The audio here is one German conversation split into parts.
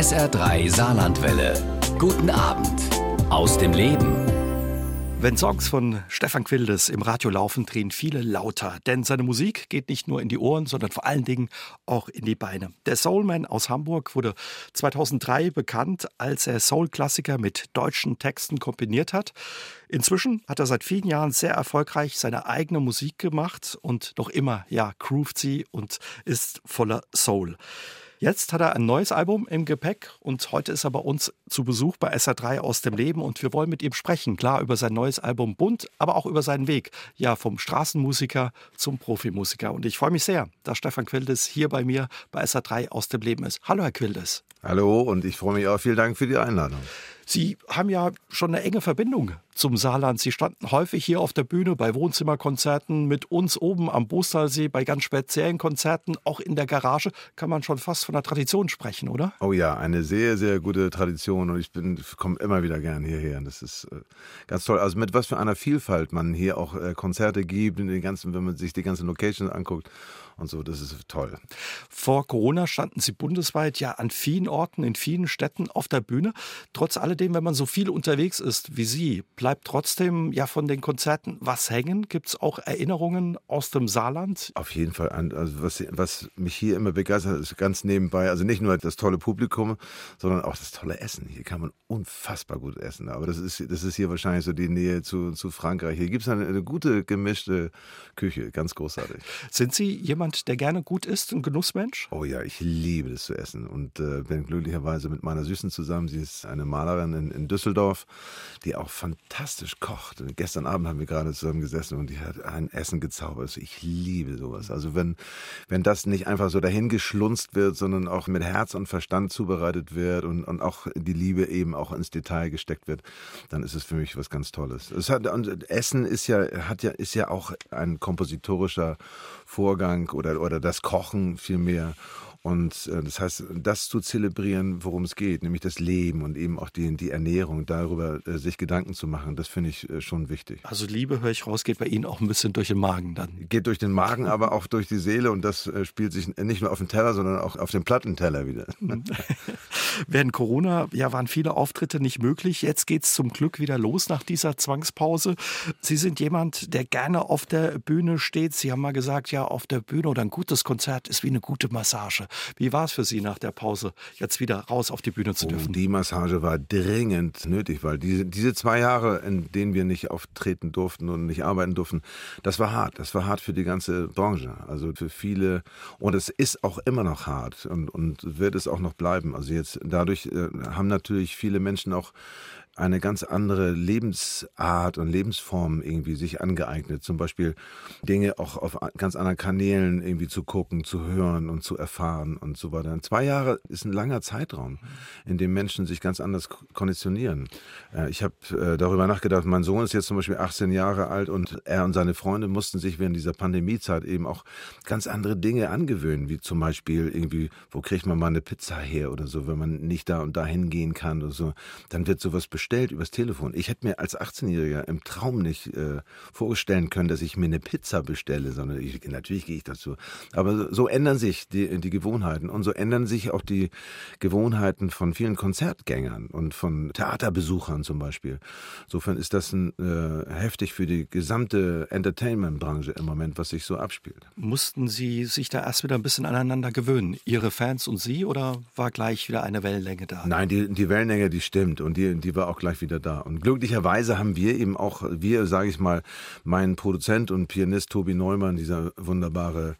SR3 Saarlandwelle. Guten Abend aus dem Leben. Wenn Songs von Stefan Quildes im Radio laufen, drehen viele lauter, denn seine Musik geht nicht nur in die Ohren, sondern vor allen Dingen auch in die Beine. Der Soulman aus Hamburg wurde 2003 bekannt, als er Soul-Klassiker mit deutschen Texten kombiniert hat. Inzwischen hat er seit vielen Jahren sehr erfolgreich seine eigene Musik gemacht und noch immer, ja, groovt sie und ist voller Soul. Jetzt hat er ein neues Album im Gepäck und heute ist er bei uns zu Besuch bei SA3 aus dem Leben und wir wollen mit ihm sprechen. Klar über sein neues Album Bunt, aber auch über seinen Weg. Ja, vom Straßenmusiker zum Profimusiker. Und ich freue mich sehr, dass Stefan Quildes hier bei mir bei SA3 aus dem Leben ist. Hallo, Herr Quildes. Hallo und ich freue mich auch. Vielen Dank für die Einladung. Sie haben ja schon eine enge Verbindung zum Saarland. Sie standen häufig hier auf der Bühne bei Wohnzimmerkonzerten mit uns oben am Bostalsee, bei ganz speziellen Konzerten, auch in der Garage. Kann man schon fast von einer Tradition sprechen, oder? Oh ja, eine sehr, sehr gute Tradition und ich komme immer wieder gern hierher. Das ist äh, ganz toll. Also mit was für einer Vielfalt man hier auch äh, Konzerte gibt, in den ganzen, wenn man sich die ganzen Locations anguckt und so. Das ist toll. Vor Corona standen Sie bundesweit ja an vielen Orten, in vielen Städten auf der Bühne. Trotz alledem, wenn man so viel unterwegs ist wie Sie, bleibt trotzdem ja von den Konzerten was hängen? Gibt es auch Erinnerungen aus dem Saarland? Auf jeden Fall. Also was, was mich hier immer begeistert, ist ganz nebenbei, also nicht nur das tolle Publikum, sondern auch das tolle Essen. Hier kann man unfassbar gut essen. Aber das ist, das ist hier wahrscheinlich so die Nähe zu, zu Frankreich. Hier gibt es eine, eine gute gemischte Küche. Ganz großartig. Sind Sie jemand, jemand, der gerne gut isst, ein Genussmensch? Oh ja, ich liebe es zu essen und äh, bin glücklicherweise mit meiner Süßen zusammen. Sie ist eine Malerin in, in Düsseldorf, die auch fantastisch kocht. Und gestern Abend haben wir gerade zusammen gesessen und die hat ein Essen gezaubert. Ich liebe sowas. Also wenn, wenn das nicht einfach so dahingeschlunzt wird, sondern auch mit Herz und Verstand zubereitet wird und, und auch die Liebe eben auch ins Detail gesteckt wird, dann ist es für mich was ganz Tolles. Es hat, Essen ist ja, hat ja, ist ja auch ein kompositorischer Vorgang oder, oder das Kochen vielmehr. Und äh, das heißt, das zu zelebrieren, worum es geht, nämlich das Leben und eben auch die, die Ernährung, darüber äh, sich Gedanken zu machen, das finde ich äh, schon wichtig. Also Liebe, höre ich raus, geht bei Ihnen auch ein bisschen durch den Magen dann. Geht durch den Magen, aber auch durch die Seele und das spielt sich nicht nur auf dem Teller, sondern auch auf dem Plattenteller wieder. Während Corona ja, waren viele Auftritte nicht möglich. Jetzt geht es zum Glück wieder los nach dieser Zwangspause. Sie sind jemand, der gerne auf der Bühne steht. Sie haben mal gesagt, ja, auf der Bühne oder ein gutes Konzert ist wie eine gute Massage. Wie war es für Sie nach der Pause, jetzt wieder raus auf die Bühne zu dürfen? Oh, die Massage war dringend nötig, weil diese, diese zwei Jahre, in denen wir nicht auftreten durften und nicht arbeiten durften, das war hart. Das war hart für die ganze Branche. Also für viele. Und es ist auch immer noch hart und, und wird es auch noch bleiben. Also jetzt dadurch äh, haben natürlich viele Menschen auch eine ganz andere Lebensart und Lebensform irgendwie sich angeeignet. Zum Beispiel Dinge auch auf ganz anderen Kanälen irgendwie zu gucken, zu hören und zu erfahren und so weiter. Zwei Jahre ist ein langer Zeitraum, in dem Menschen sich ganz anders konditionieren. Äh, ich habe äh, darüber nachgedacht, mein Sohn ist jetzt zum Beispiel 18 Jahre alt und er und seine Freunde mussten sich während dieser Pandemiezeit eben auch ganz andere Dinge angewöhnen, wie zum Beispiel irgendwie, wo kriegt man mal eine Pizza her oder so, wenn man nicht da und da hingehen kann oder so. Dann wird sowas bestellt bestellt übers Telefon. Ich hätte mir als 18-Jähriger im Traum nicht äh, vorstellen können, dass ich mir eine Pizza bestelle, sondern ich, natürlich gehe ich dazu. Aber so ändern sich die, die Gewohnheiten und so ändern sich auch die Gewohnheiten von vielen Konzertgängern und von Theaterbesuchern zum Beispiel. Insofern ist das ein, äh, heftig für die gesamte Entertainment-Branche im Moment, was sich so abspielt. Mussten Sie sich da erst wieder ein bisschen aneinander gewöhnen? Ihre Fans und Sie oder war gleich wieder eine Wellenlänge da? Nein, die, die Wellenlänge, die stimmt und die, die war auch gleich wieder da. Und glücklicherweise haben wir eben auch, wir, sage ich mal, mein Produzent und Pianist Tobi Neumann, dieser wunderbare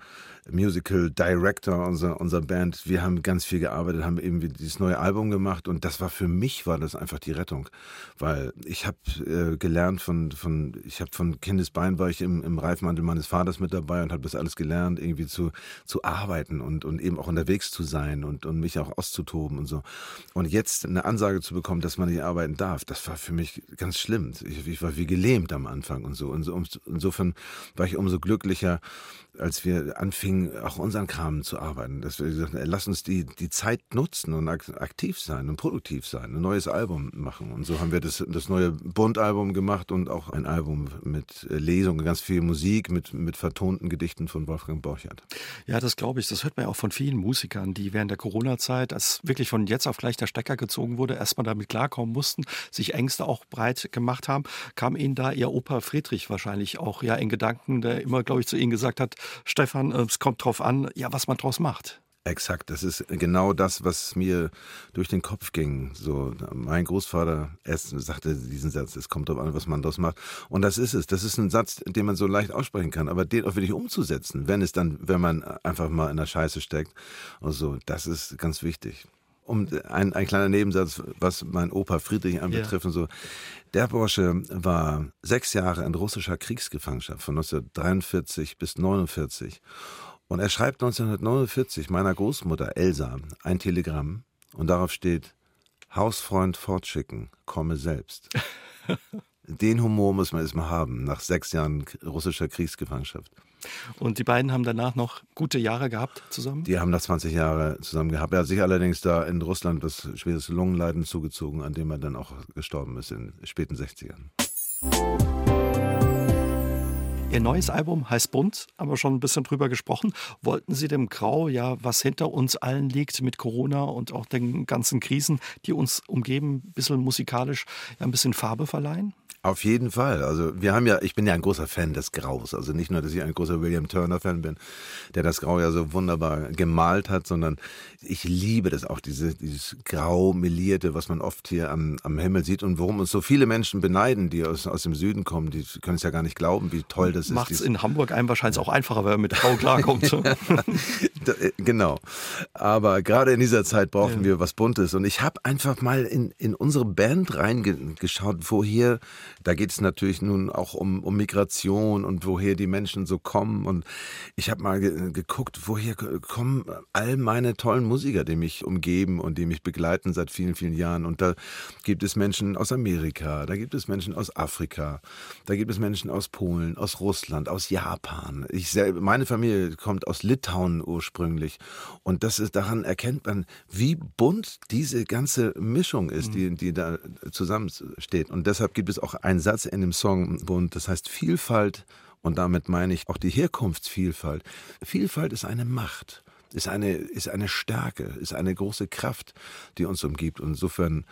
Musical Director unserer, unserer Band. Wir haben ganz viel gearbeitet, haben eben dieses neue Album gemacht und das war für mich war das einfach die Rettung, weil ich habe äh, gelernt von von ich habe von Kindesbein war ich im, im Reifmantel meines Vaters mit dabei und habe das alles gelernt irgendwie zu zu arbeiten und und eben auch unterwegs zu sein und und mich auch auszutoben und so und jetzt eine Ansage zu bekommen, dass man nicht arbeiten darf, das war für mich ganz schlimm. Ich, ich war wie gelähmt am Anfang und so und so insofern war ich umso glücklicher, als wir anfingen auch unseren Kram zu arbeiten. Dass wir gesagt haben, lass uns die, die Zeit nutzen und aktiv sein und produktiv sein, ein neues Album machen. Und so haben wir das, das neue Bund-Album gemacht und auch ein Album mit äh, Lesungen, ganz viel Musik, mit, mit vertonten Gedichten von Wolfgang Borchert. Ja, das glaube ich. Das hört man ja auch von vielen Musikern, die während der Corona-Zeit, als wirklich von jetzt auf gleich der Stecker gezogen wurde, erstmal damit klarkommen mussten, sich Ängste auch breit gemacht haben, kam Ihnen da Ihr Opa Friedrich wahrscheinlich auch ja in Gedanken, der immer, glaube ich, zu Ihnen gesagt hat, Stefan, äh, es kommt drauf an, ja, was man draus macht. Exakt, das ist genau das, was mir durch den Kopf ging. So, mein Großvater erst sagte diesen Satz, es kommt darauf an, was man daraus macht. Und das ist es. Das ist ein Satz, den man so leicht aussprechen kann, aber den auch wirklich umzusetzen, wenn es dann, wenn man einfach mal in der Scheiße steckt und so, das ist ganz wichtig. Um ein, ein kleiner Nebensatz, was mein Opa Friedrich anbetrifft ja. und so. Der Bursche war sechs Jahre in russischer Kriegsgefangenschaft von 1943 bis 1949. Und er schreibt 1949 meiner Großmutter Elsa ein Telegramm und darauf steht, Hausfreund fortschicken, komme selbst. Den Humor muss man erstmal haben, nach sechs Jahren russischer Kriegsgefangenschaft. Und die beiden haben danach noch gute Jahre gehabt zusammen? Die haben noch 20 Jahre zusammen gehabt. Er hat sich allerdings da in Russland das schweres Lungenleiden zugezogen, an dem er dann auch gestorben ist in den späten 60ern. Ihr neues Album heißt Bunt, haben wir schon ein bisschen drüber gesprochen. Wollten Sie dem Grau, ja, was hinter uns allen liegt mit Corona und auch den ganzen Krisen, die uns umgeben, ein bisschen musikalisch ja, ein bisschen Farbe verleihen? Auf jeden Fall. Also wir haben ja, ich bin ja ein großer Fan des Graus. Also nicht nur, dass ich ein großer William Turner Fan bin, der das Grau ja so wunderbar gemalt hat, sondern ich liebe das auch, diese, dieses grau melierte, was man oft hier am, am Himmel sieht und worum uns so viele Menschen beneiden, die aus, aus dem Süden kommen, die können es ja gar nicht glauben, wie toll das ist. Macht es in Hamburg einem wahrscheinlich auch einfacher, wenn man mit Grau klarkommt. Äh, genau. Aber gerade in dieser Zeit brauchen ja. wir was Buntes. Und ich habe einfach mal in, in unsere Band reingeschaut, wo hier da geht es natürlich nun auch um, um Migration und woher die Menschen so kommen. Und ich habe mal ge geguckt, woher kommen all meine tollen Musiker, die mich umgeben und die mich begleiten seit vielen, vielen Jahren. Und da gibt es Menschen aus Amerika, da gibt es Menschen aus Afrika, da gibt es Menschen aus Polen, aus Russland, aus Japan. Ich selber, meine Familie kommt aus Litauen ursprünglich. Und das ist, daran erkennt man, wie bunt diese ganze Mischung ist, die, die da zusammensteht. Und deshalb gibt es auch ein Satz in dem Song, und das heißt Vielfalt, und damit meine ich auch die Herkunftsvielfalt. Vielfalt ist eine Macht ist eine, ist eine Stärke, ist eine große Kraft, die uns umgibt. Und insofern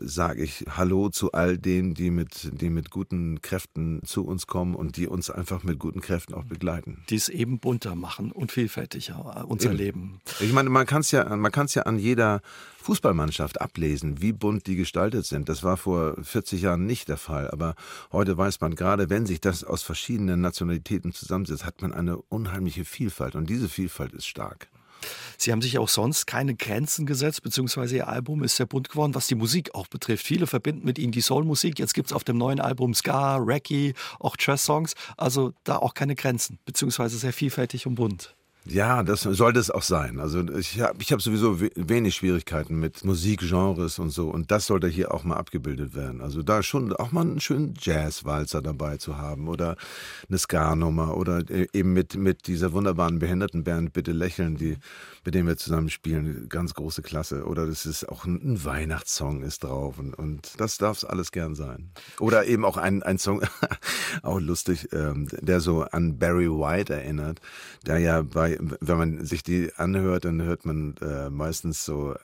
sage ich Hallo zu all denen, die mit, die mit guten Kräften zu uns kommen und die uns einfach mit guten Kräften auch begleiten. Die es eben bunter machen und vielfältiger unser eben. Leben. Ich meine, man kann es ja, man kann es ja an jeder Fußballmannschaft ablesen, wie bunt die gestaltet sind. Das war vor 40 Jahren nicht der Fall. Aber heute weiß man, gerade wenn sich das aus verschiedenen Nationalitäten zusammensetzt, hat man eine unheimliche Vielfalt. Und diese Vielfalt ist stark. Sie haben sich auch sonst keine Grenzen gesetzt, beziehungsweise Ihr Album ist sehr bunt geworden, was die Musik auch betrifft. Viele verbinden mit Ihnen die Soulmusik. Jetzt gibt es auf dem neuen Album Ska, Reggae, auch Jazz-Songs. Also da auch keine Grenzen, beziehungsweise sehr vielfältig und bunt. Ja, das sollte es auch sein. Also ich habe ich hab sowieso wenig Schwierigkeiten mit Musikgenres und so. Und das sollte hier auch mal abgebildet werden. Also da schon auch mal einen schönen Jazzwalzer dabei zu haben oder eine Ska-Nummer oder e-, eben mit, mit dieser wunderbaren Behindertenband Bitte Lächeln, die, mit denen wir zusammen spielen. Ganz große Klasse. Oder das ist auch ein, ein Weihnachtssong ist drauf. Und, und das darf es alles gern sein. Oder eben auch ein, ein Song, auch lustig, ähm, der so an Barry White erinnert, der ja bei wenn man sich die anhört, dann hört man äh, meistens so,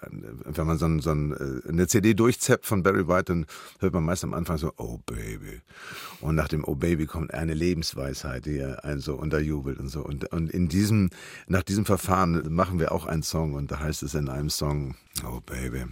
wenn man so, so ein, äh, eine CD durchzappt von Barry White, dann hört man meist am Anfang so, oh Baby. Und nach dem Oh Baby kommt eine Lebensweisheit, die einen so unterjubelt und so. Und, und in diesem, nach diesem Verfahren machen wir auch einen Song und da heißt es in einem Song, oh Baby.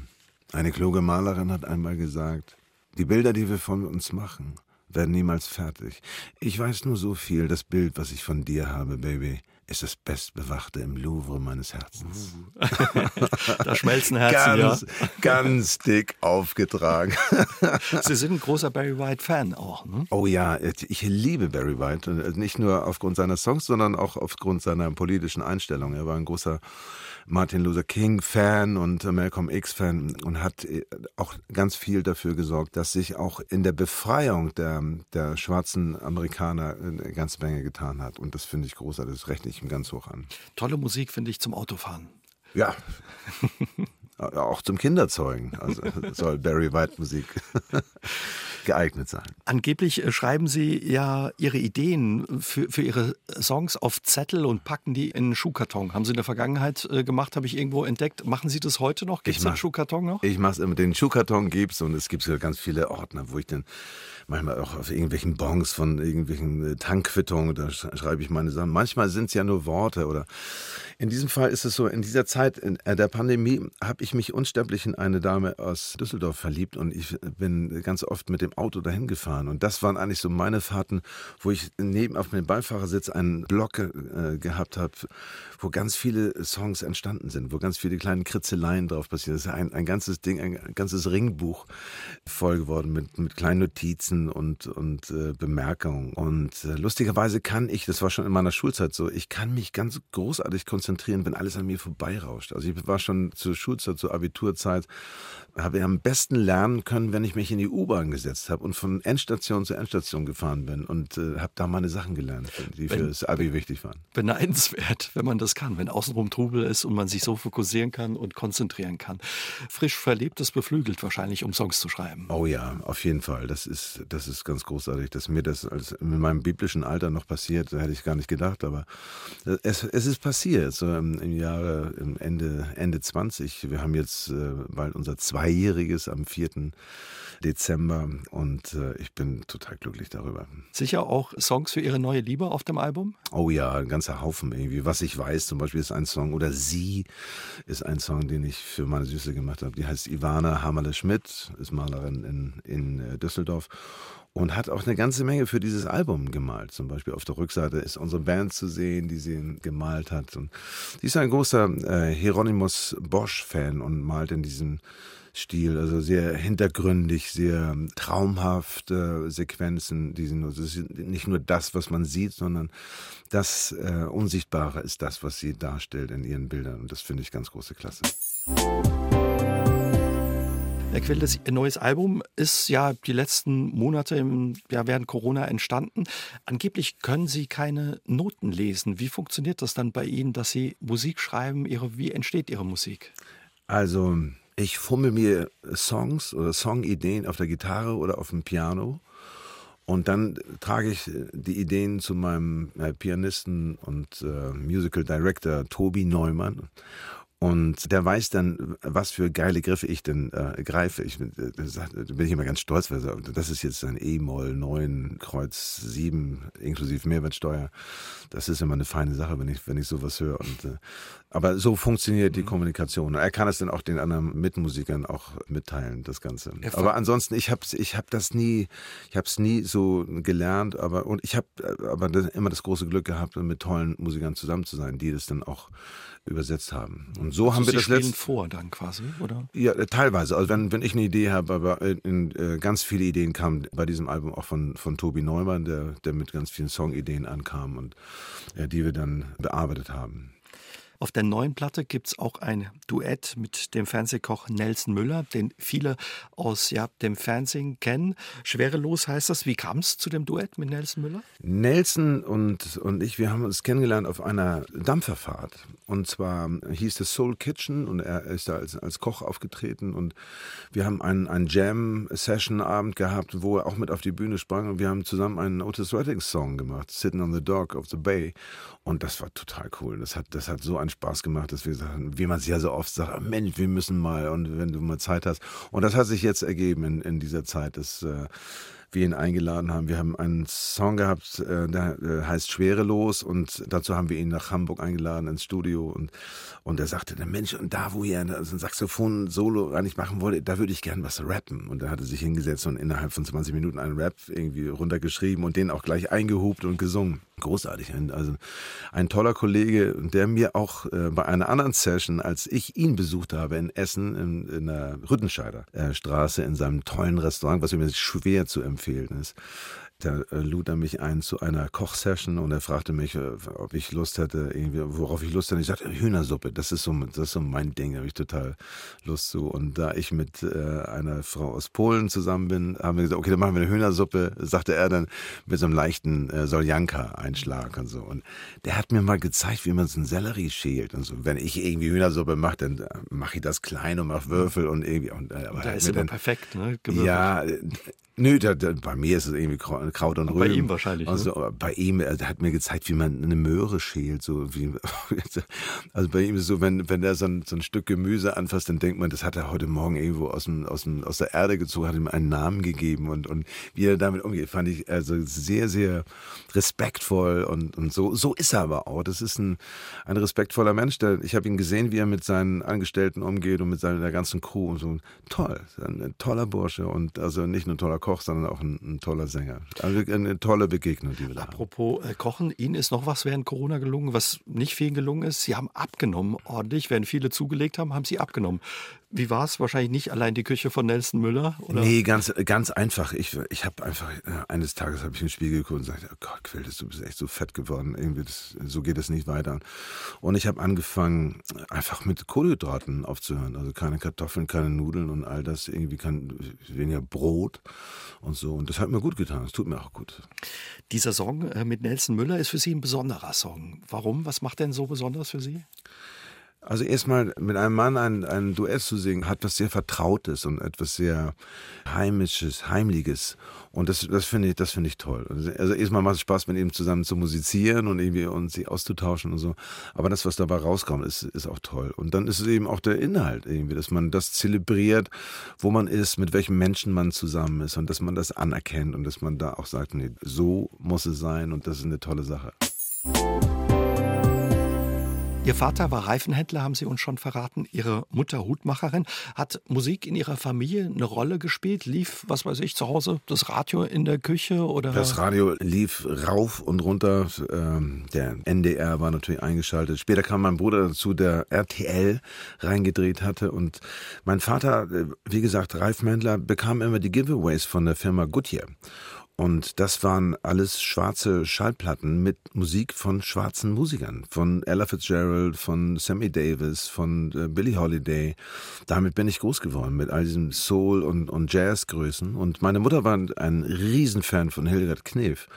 Eine kluge Malerin hat einmal gesagt, die Bilder, die wir von uns machen, werden niemals fertig. Ich weiß nur so viel, das Bild, was ich von dir habe, Baby, ist das bestbewachte im Louvre meines Herzens. da schmelzen Herzen, ganz, ja. Ganz dick aufgetragen. Sie sind ein großer Barry White-Fan auch, ne? Oh ja, ich liebe Barry White. Nicht nur aufgrund seiner Songs, sondern auch aufgrund seiner politischen Einstellung. Er war ein großer Martin Luther King-Fan und Malcolm X-Fan und hat äh, auch ganz viel dafür gesorgt, dass sich auch in der Befreiung der, der schwarzen Amerikaner eine ganze Menge getan hat. Und das finde ich großartig. Das rechne ich ich ganz hoch an. Tolle Musik finde ich zum Autofahren. Ja. auch zum Kinderzeugen. Also soll Barry White Musik geeignet sein. Angeblich äh, schreiben Sie ja Ihre Ideen für, für Ihre Songs auf Zettel und packen die in einen Schuhkarton. Haben Sie in der Vergangenheit äh, gemacht, habe ich irgendwo entdeckt. Machen Sie das heute noch? Gibt es den Schuhkarton noch? Ich mache es immer. Den Schuhkarton gibt es und es gibt ganz viele Ordner, wo ich dann manchmal auch auf irgendwelchen Bons von irgendwelchen äh, Tankquittungen, da schreibe ich meine Sachen. Manchmal sind es ja nur Worte oder in diesem Fall ist es so, in dieser Zeit in der Pandemie habe ich mich unsterblich in eine Dame aus Düsseldorf verliebt und ich bin ganz oft mit dem Auto dahin gefahren. Und das waren eigentlich so meine Fahrten, wo ich neben auf dem Beifahrersitz einen Block äh, gehabt habe, wo ganz viele Songs entstanden sind, wo ganz viele kleine Kritzeleien drauf passieren. Das ist ein, ein ganzes Ding, ein ganzes Ringbuch voll geworden mit, mit kleinen Notizen und, und äh, Bemerkungen. Und äh, lustigerweise kann ich, das war schon in meiner Schulzeit so, ich kann mich ganz großartig konzentrieren, wenn alles an mir vorbeirauscht. Also ich war schon zur Schulzeit, zur Abiturzeit, habe am besten lernen können, wenn ich mich in die U-Bahn gesetzt habe und von Endstation zu Endstation gefahren bin und äh, habe da meine Sachen gelernt, die wenn, für das Abi wichtig waren. Beneidenswert, wenn man das kann, wenn außenrum Trubel ist und man sich so fokussieren kann und konzentrieren kann. Frisch verlebt, das beflügelt wahrscheinlich, um Songs zu schreiben. Oh ja, auf jeden Fall. Das ist, das ist ganz großartig, dass mir das als in meinem biblischen Alter noch passiert, da hätte ich gar nicht gedacht, aber es, es ist passiert, so im, im Jahre im Ende, Ende 20. Wir haben jetzt äh, bald unser Zweijähriges am 4. Dezember und äh, ich bin total glücklich darüber. Sicher auch Songs für Ihre neue Liebe auf dem Album? Oh ja, ein ganzer Haufen irgendwie. Was ich weiß, zum Beispiel ist ein Song oder Sie ist ein Song, den ich für meine Süße gemacht habe. Die heißt Ivana Hammerle-Schmidt, ist Malerin in, in äh, Düsseldorf und hat auch eine ganze Menge für dieses Album gemalt. Zum Beispiel auf der Rückseite ist unsere Band zu sehen, die sie gemalt hat. Und sie ist ein großer äh, Hieronymus Bosch-Fan und malt in diesem Stil, also sehr hintergründig, sehr traumhafte Sequenzen. Die sind, also ist nicht nur das, was man sieht, sondern das äh, Unsichtbare ist das, was sie darstellt in ihren Bildern. Und das finde ich ganz große Klasse. Herr Quill, das neues Album ist ja die letzten Monate im, ja, während Corona entstanden. Angeblich können Sie keine Noten lesen. Wie funktioniert das dann bei Ihnen, dass Sie Musik schreiben? Ihre, wie entsteht Ihre Musik? Also, ich fummel mir Songs oder Songideen auf der Gitarre oder auf dem Piano. Und dann trage ich die Ideen zu meinem äh, Pianisten und äh, Musical Director Tobi Neumann. Und der weiß dann, was für geile Griffe ich denn äh, greife. Ich bin, äh, da bin ich immer ganz stolz, weil das ist jetzt ein E-Moll 9 Kreuz 7 inklusive Mehrwertsteuer. Das ist immer eine feine Sache, wenn ich, wenn ich sowas höre. Und, äh, aber so funktioniert die mhm. Kommunikation. Er kann es dann auch den anderen Mitmusikern auch mitteilen, das Ganze. Aber ansonsten, ich habe ich hab das nie, ich habe es nie so gelernt, aber und ich habe äh, aber immer das große Glück gehabt, mit tollen Musikern zusammen zu sein, die das dann auch übersetzt haben. Und so also haben wir das letzte vor dann quasi, oder? Ja, äh, teilweise. Also wenn, wenn ich eine Idee habe, aber in, in, äh, ganz viele Ideen kamen bei diesem Album auch von, von Tobi Neumann, der, der mit ganz vielen Songideen ankam und ja, die wir dann bearbeitet haben. Auf der neuen Platte gibt es auch ein Duett mit dem Fernsehkoch Nelson Müller, den viele aus ja, dem Fernsehen kennen. Schwerelos heißt das. Wie kam es zu dem Duett mit Nelson Müller? Nelson und, und ich, wir haben uns kennengelernt auf einer Dampferfahrt. Und zwar hieß es Soul Kitchen und er ist da als, als Koch aufgetreten. Und wir haben einen, einen Jam-Session-Abend gehabt, wo er auch mit auf die Bühne sprang. Und wir haben zusammen einen Otis Redding-Song gemacht, Sitting on the Dock of the Bay. Und das war total cool. Das hat, das hat so einen Spaß gemacht, dass wir sagen, wie man es ja so oft sagt, Mensch, wir müssen mal und wenn du mal Zeit hast. Und das hat sich jetzt ergeben in, in dieser Zeit. Das, äh, wir ihn eingeladen haben. Wir haben einen Song gehabt, äh, der äh, heißt Schwerelos und dazu haben wir ihn nach Hamburg eingeladen ins Studio und, und er sagte, der Mensch, und da, wo ihr ein Saxophon-Solo eigentlich machen wollt, da würde ich gern was rappen. Und er hatte sich hingesetzt und innerhalb von 20 Minuten einen Rap irgendwie runtergeschrieben und den auch gleich eingehupt und gesungen. Großartig. Also ein toller Kollege, der mir auch äh, bei einer anderen Session, als ich ihn besucht habe in Essen, in, in der Rüttenscheider Straße, in seinem tollen Restaurant, was mir schwer zu empfehlen empfehlen ist. Da äh, lud er mich ein zu einer Kochsession und er fragte mich, äh, ob ich Lust hätte, irgendwie, worauf ich Lust hätte. Ich sagte, Hühnersuppe, das ist so, das ist so mein Ding, da habe ich total Lust zu. Und da ich mit äh, einer Frau aus Polen zusammen bin, haben wir gesagt, okay, dann machen wir eine Hühnersuppe, sagte er dann mit so einem leichten äh, Soljanka-Einschlag und so. Und der hat mir mal gezeigt, wie man so einen Sellerie schält und so. Wenn ich irgendwie Hühnersuppe mache, dann äh, mache ich das klein und mache Würfel und irgendwie. Und, aber da ist immer dann, perfekt, ne? Gewürfelt. Ja, Nö, da, da, bei mir ist es irgendwie Kraut und Rüben. Bei ihm wahrscheinlich. Also, ne? Bei ihm, er hat mir gezeigt, wie man eine Möhre schält. So wie, also bei ihm ist es so, wenn, wenn er so ein, so ein Stück Gemüse anfasst, dann denkt man, das hat er heute Morgen irgendwo aus, dem, aus, dem, aus der Erde gezogen, hat ihm einen Namen gegeben und, und wie er damit umgeht, fand ich also sehr, sehr respektvoll und, und so. So ist er aber auch. Das ist ein, ein respektvoller Mensch. Der, ich habe ihn gesehen, wie er mit seinen Angestellten umgeht und mit seiner ganzen Crew und so. Toll, ein toller Bursche und also nicht nur ein toller Koch, Koch, sondern auch ein, ein toller Sänger. Also eine tolle Begegnung, die wir da Apropos haben. Äh, Kochen, Ihnen ist noch was während Corona gelungen, was nicht vielen gelungen ist. Sie haben abgenommen ordentlich. Während viele zugelegt haben, haben Sie abgenommen. Wie war es? Wahrscheinlich nicht allein die Küche von Nelson Müller? Oder? Nee, ganz, ganz einfach. Ich, ich habe einfach, äh, eines Tages habe ich ins Spiegel geguckt und gesagt, oh Gott, Quildes, du bist echt so fett geworden. Irgendwie das, so geht es nicht weiter. Und ich habe angefangen, einfach mit Kohlenhydraten aufzuhören. Also keine Kartoffeln, keine Nudeln und all das. Irgendwie kein, weniger Brot und so. Und das hat mir gut getan. Das tut mir auch gut. Dieser Song äh, mit Nelson Müller ist für Sie ein besonderer Song. Warum? Was macht denn so besonders für Sie? Also erstmal mit einem Mann ein, ein Duett zu singen, hat was sehr Vertrautes und etwas sehr Heimisches, Heimliches. Und das, das finde ich, das ich toll. Also erstmal macht es Spaß, mit ihm zusammen zu musizieren und irgendwie und sie auszutauschen und so. Aber das, was dabei rauskommt, ist, ist auch toll. Und dann ist es eben auch der Inhalt irgendwie, dass man das zelebriert, wo man ist, mit welchen Menschen man zusammen ist und dass man das anerkennt und dass man da auch sagt, nee, so muss es sein und das ist eine tolle Sache. Ihr Vater war Reifenhändler, haben Sie uns schon verraten. Ihre Mutter Hutmacherin. Hat Musik in Ihrer Familie eine Rolle gespielt? Lief, was weiß ich, zu Hause das Radio in der Küche oder? Das Radio lief rauf und runter. Ähm, der NDR war natürlich eingeschaltet. Später kam mein Bruder dazu, der RTL reingedreht hatte. Und mein Vater, äh, wie gesagt, Reifenhändler, bekam immer die Giveaways von der Firma Goodyear. Und das waren alles schwarze Schallplatten mit Musik von schwarzen Musikern, von Ella Fitzgerald, von Sammy Davis, von äh, Billie Holiday. Damit bin ich groß geworden mit all diesen Soul- und, und Jazzgrößen. Und meine Mutter war ein Riesenfan von Hildegard Knef.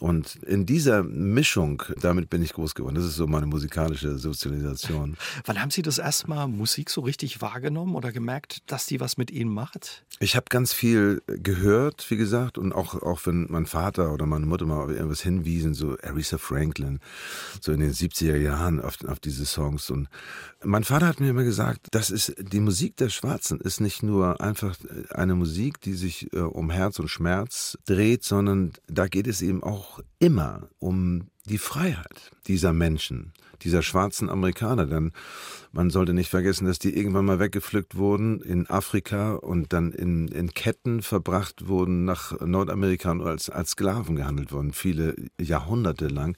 Und in dieser Mischung, damit bin ich groß geworden. Das ist so meine musikalische Sozialisation. Wann haben Sie das erste Mal Musik so richtig wahrgenommen oder gemerkt, dass die was mit Ihnen macht? Ich habe ganz viel gehört, wie gesagt, und auch, auch wenn mein Vater oder meine Mutter mal auf irgendwas hinwiesen, so Aretha Franklin, so in den 70er Jahren auf, auf diese Songs. Und mein Vater hat mir immer gesagt, das ist die Musik der Schwarzen ist nicht nur einfach eine Musik, die sich äh, um Herz und Schmerz dreht, sondern da geht es eben auch immer um die Freiheit dieser Menschen, dieser schwarzen Amerikaner. Denn man sollte nicht vergessen, dass die irgendwann mal weggepflückt wurden in Afrika und dann in, in Ketten verbracht wurden nach Nordamerika und als, als Sklaven gehandelt wurden, viele Jahrhunderte lang.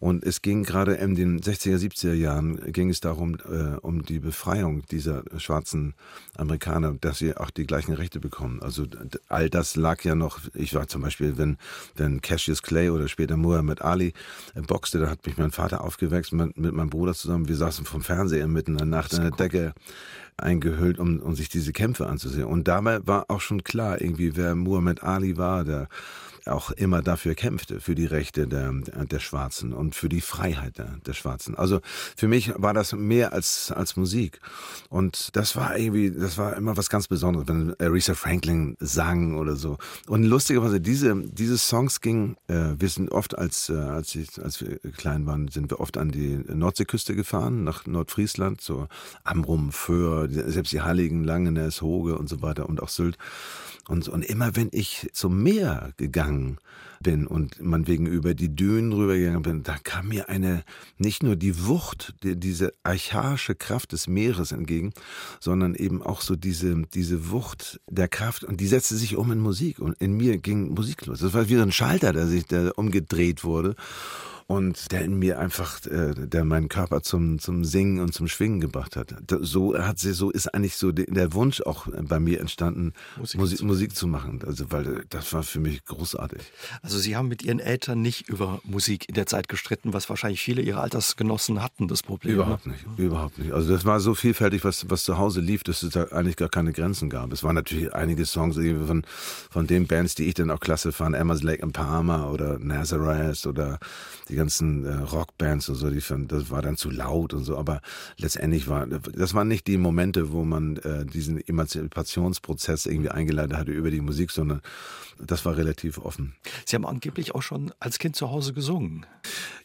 Und es ging gerade in den 60er, 70er Jahren, ging es darum, äh, um die Befreiung dieser schwarzen Amerikaner, dass sie auch die gleichen Rechte bekommen. Also all das lag ja noch, ich war zum Beispiel, wenn, wenn Cassius Clay oder später Muhammad Ali boxte, da hat mich mein Vater aufgewächst mit, meinem Bruder zusammen. Wir saßen vom Fernseher mit mitten in der Nacht in der Decke eingehüllt, um, um sich diese Kämpfe anzusehen. Und dabei war auch schon klar, irgendwie, wer Muhammad Ali war, der auch immer dafür kämpfte, für die Rechte der, der Schwarzen und für die Freiheit der, der Schwarzen. Also für mich war das mehr als, als Musik. Und das war irgendwie, das war immer was ganz Besonderes, wenn Aretha Franklin sang oder so. Und lustigerweise, diese, diese Songs gingen, äh, wir sind oft als, äh, als, ich, als wir klein waren, sind wir oft an die Nordseeküste gefahren, nach Nordfriesland, so Amrum, Föhr, selbst die Heiligen Langenes, Hoge und so weiter und auch Sylt. Und, und immer wenn ich zum Meer gegangen bin und man wegen über die Dünen rübergegangen bin, da kam mir eine, nicht nur die Wucht, die, diese archaische Kraft des Meeres entgegen, sondern eben auch so diese, diese Wucht der Kraft. Und die setzte sich um in Musik. Und in mir ging Musik los. Das war wie so ein Schalter, der sich der umgedreht wurde und der in mir einfach, äh, der meinen Körper zum, zum Singen und zum Schwingen gebracht hat. So hat sie, so ist eigentlich so der Wunsch auch bei mir entstanden, Musik, Musik, zu, Musik zu machen. Also, weil das war für mich großartig. Also Sie haben mit Ihren Eltern nicht über Musik in der Zeit gestritten, was wahrscheinlich viele Ihrer Altersgenossen hatten, das Problem. Ne? Überhaupt nicht, überhaupt nicht. Also das war so vielfältig, was, was zu Hause lief, dass es da eigentlich gar keine Grenzen gab. Es waren natürlich einige Songs von, von den Bands, die ich dann auch klasse fand, Emma's Lake and Palmer oder Nazareth oder die ganzen äh, Rockbands und so, die fand, das war dann zu laut und so, aber letztendlich war, das waren nicht die Momente, wo man äh, diesen Emanzipationsprozess irgendwie eingeleitet hatte über die Musik, sondern das war relativ offen. Sie haben angeblich auch schon als Kind zu Hause gesungen.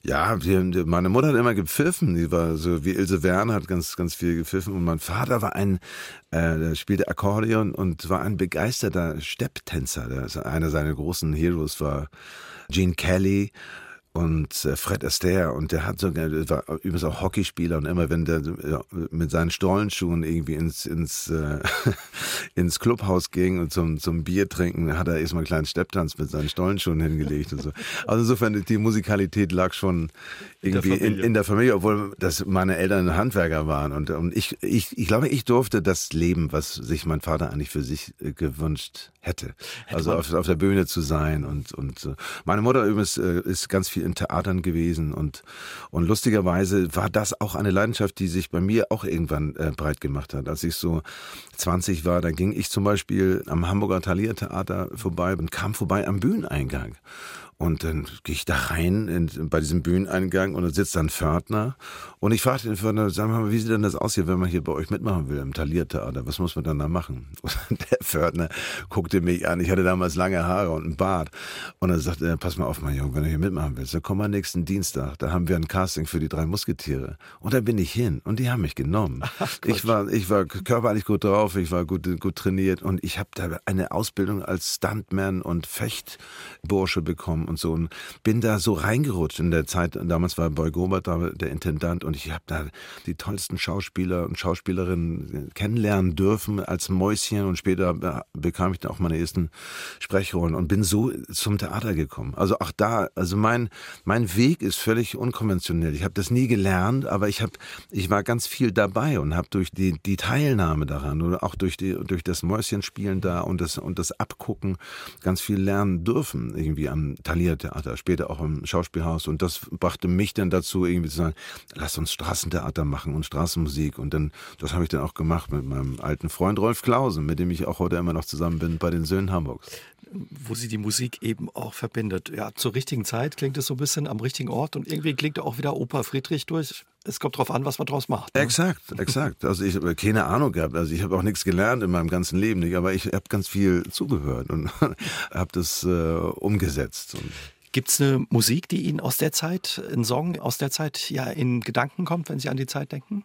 Ja, die, meine Mutter hat immer gepfiffen. Die war so wie Ilse Werner, hat ganz, ganz viel gepfiffen. Und mein Vater war ein, äh, der spielte Akkordeon und war ein begeisterter Stepptänzer. einer seiner großen Heroes war Gene Kelly und äh, Fred Astaire und der hat sogar der war übrigens auch Hockeyspieler und immer wenn der ja, mit seinen Stollenschuhen irgendwie ins ins äh, ins Clubhaus ging und zum zum Bier trinken hat er erstmal einen kleinen Stepptanz mit seinen Stollenschuhen hingelegt und so. Also insofern die Musikalität lag schon irgendwie in der, in, in der Familie obwohl das meine Eltern Handwerker waren. Und und ich ich ich glaube ich durfte das leben was sich mein Vater eigentlich für sich äh, gewünscht hätte, hätte also auf, auf der Bühne zu sein und und äh, meine Mutter übrigens äh, ist ganz viel in Theatern gewesen und, und lustigerweise war das auch eine Leidenschaft, die sich bei mir auch irgendwann äh, breit gemacht hat. Als ich so 20 war, da ging ich zum Beispiel am Hamburger Thalia Theater vorbei und kam vorbei am Bühneneingang. Und dann gehe ich da rein in, bei diesem Bühneneingang und da sitzt dann Pförtner. Und ich frage den Pförtner, sag mal, wie sieht denn das aus hier, wenn man hier bei euch mitmachen will im Taliertheater? Was muss man dann da machen? Und der Pförtner guckte mich an. Ich hatte damals lange Haare und einen Bart. Und er sagte, pass mal auf, mein Junge, wenn du hier mitmachen willst, dann komm mal nächsten Dienstag. Da haben wir ein Casting für die drei Musketiere. Und da bin ich hin. Und die haben mich genommen. Ach, ich war, ich war körperlich gut drauf. Ich war gut, gut trainiert. Und ich habe da eine Ausbildung als Stuntman und Fechtbursche bekommen und so und bin da so reingerutscht in der Zeit. Damals war Boy Gobert da der Intendant und ich habe da die tollsten Schauspieler und Schauspielerinnen kennenlernen dürfen als Mäuschen und später bekam ich dann auch meine ersten Sprechrollen und bin so zum Theater gekommen. Also auch da, also mein mein Weg ist völlig unkonventionell. Ich habe das nie gelernt, aber ich habe ich war ganz viel dabei und habe durch die die Teilnahme daran oder auch durch die durch das Mäuschenspielen da und das und das Abgucken ganz viel lernen dürfen irgendwie am Talent Theater, später auch im Schauspielhaus. Und das brachte mich dann dazu, irgendwie zu sagen, lass uns Straßentheater machen und Straßenmusik. Und dann, das habe ich dann auch gemacht mit meinem alten Freund Rolf Klausen, mit dem ich auch heute immer noch zusammen bin bei den Söhnen Hamburgs wo sie die Musik eben auch verbindet. Ja, zur richtigen Zeit klingt es so ein bisschen am richtigen Ort und irgendwie klingt auch wieder Opa Friedrich durch. Es kommt darauf an, was man draus macht. Ne? Exakt, exakt. Also ich habe keine Ahnung gehabt. Also ich habe auch nichts gelernt in meinem ganzen Leben nicht, aber ich habe ganz viel zugehört und habe das äh, umgesetzt. Gibt es eine Musik, die Ihnen aus der Zeit, ein Song aus der Zeit ja in Gedanken kommt, wenn Sie an die Zeit denken?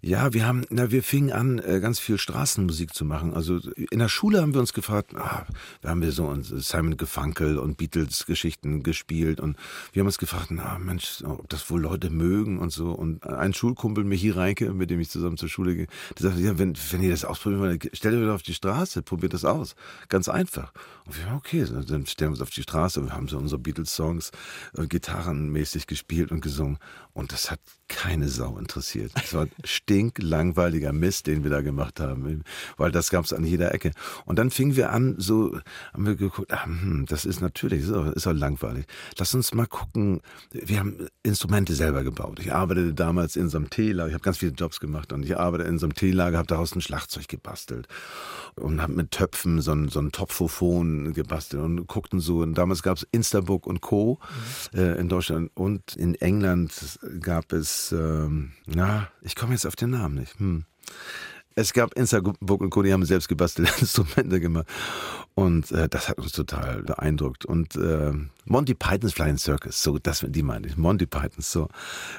Ja, wir haben, na, wir fingen an, äh, ganz viel Straßenmusik zu machen. Also in der Schule haben wir uns gefragt, ah, wir haben wir so Simon Gefunkel und Beatles-Geschichten gespielt und wir haben uns gefragt, na Mensch, ob das wohl Leute mögen und so. Und ein Schulkumpel, Michi Reinke, mit dem ich zusammen zur Schule gehe, der sagte, ja, wenn, wenn ihr das ausprobieren wollt, stellt ihr wieder auf die Straße, probiert das aus. Ganz einfach. Und wir, okay, dann stellen wir uns auf die Straße. Wir haben so unsere Beatles-Songs äh, gitarrenmäßig gespielt und gesungen. Und das hat keine Sau interessiert. Es war stinklangweiliger Mist, den wir da gemacht haben, weil das gab es an jeder Ecke. Und dann fingen wir an, so haben wir geguckt, ah, hm, das ist natürlich, ist auch, ist auch langweilig. Lass uns mal gucken. Wir haben Instrumente selber gebaut. Ich arbeitete damals in so einem Teelager, ich habe ganz viele Jobs gemacht und ich arbeitete in so einem Teelager, habe daraus ein Schlagzeug gebastelt und habe mit Töpfen so ein, so ein Topfophon gebastelt und guckten so. Und damals gab es Instabook und Co. Mhm. Äh, in Deutschland und in England gab es, ähm, na, ich komme jetzt auf den Namen nicht. Hm. Es gab Instabook und Co., die haben selbst gebastelte Instrumente gemacht. Und äh, das hat uns total beeindruckt. Und äh, Monty Python's Flying Circus, so das die meine ich, Monty Pythons so.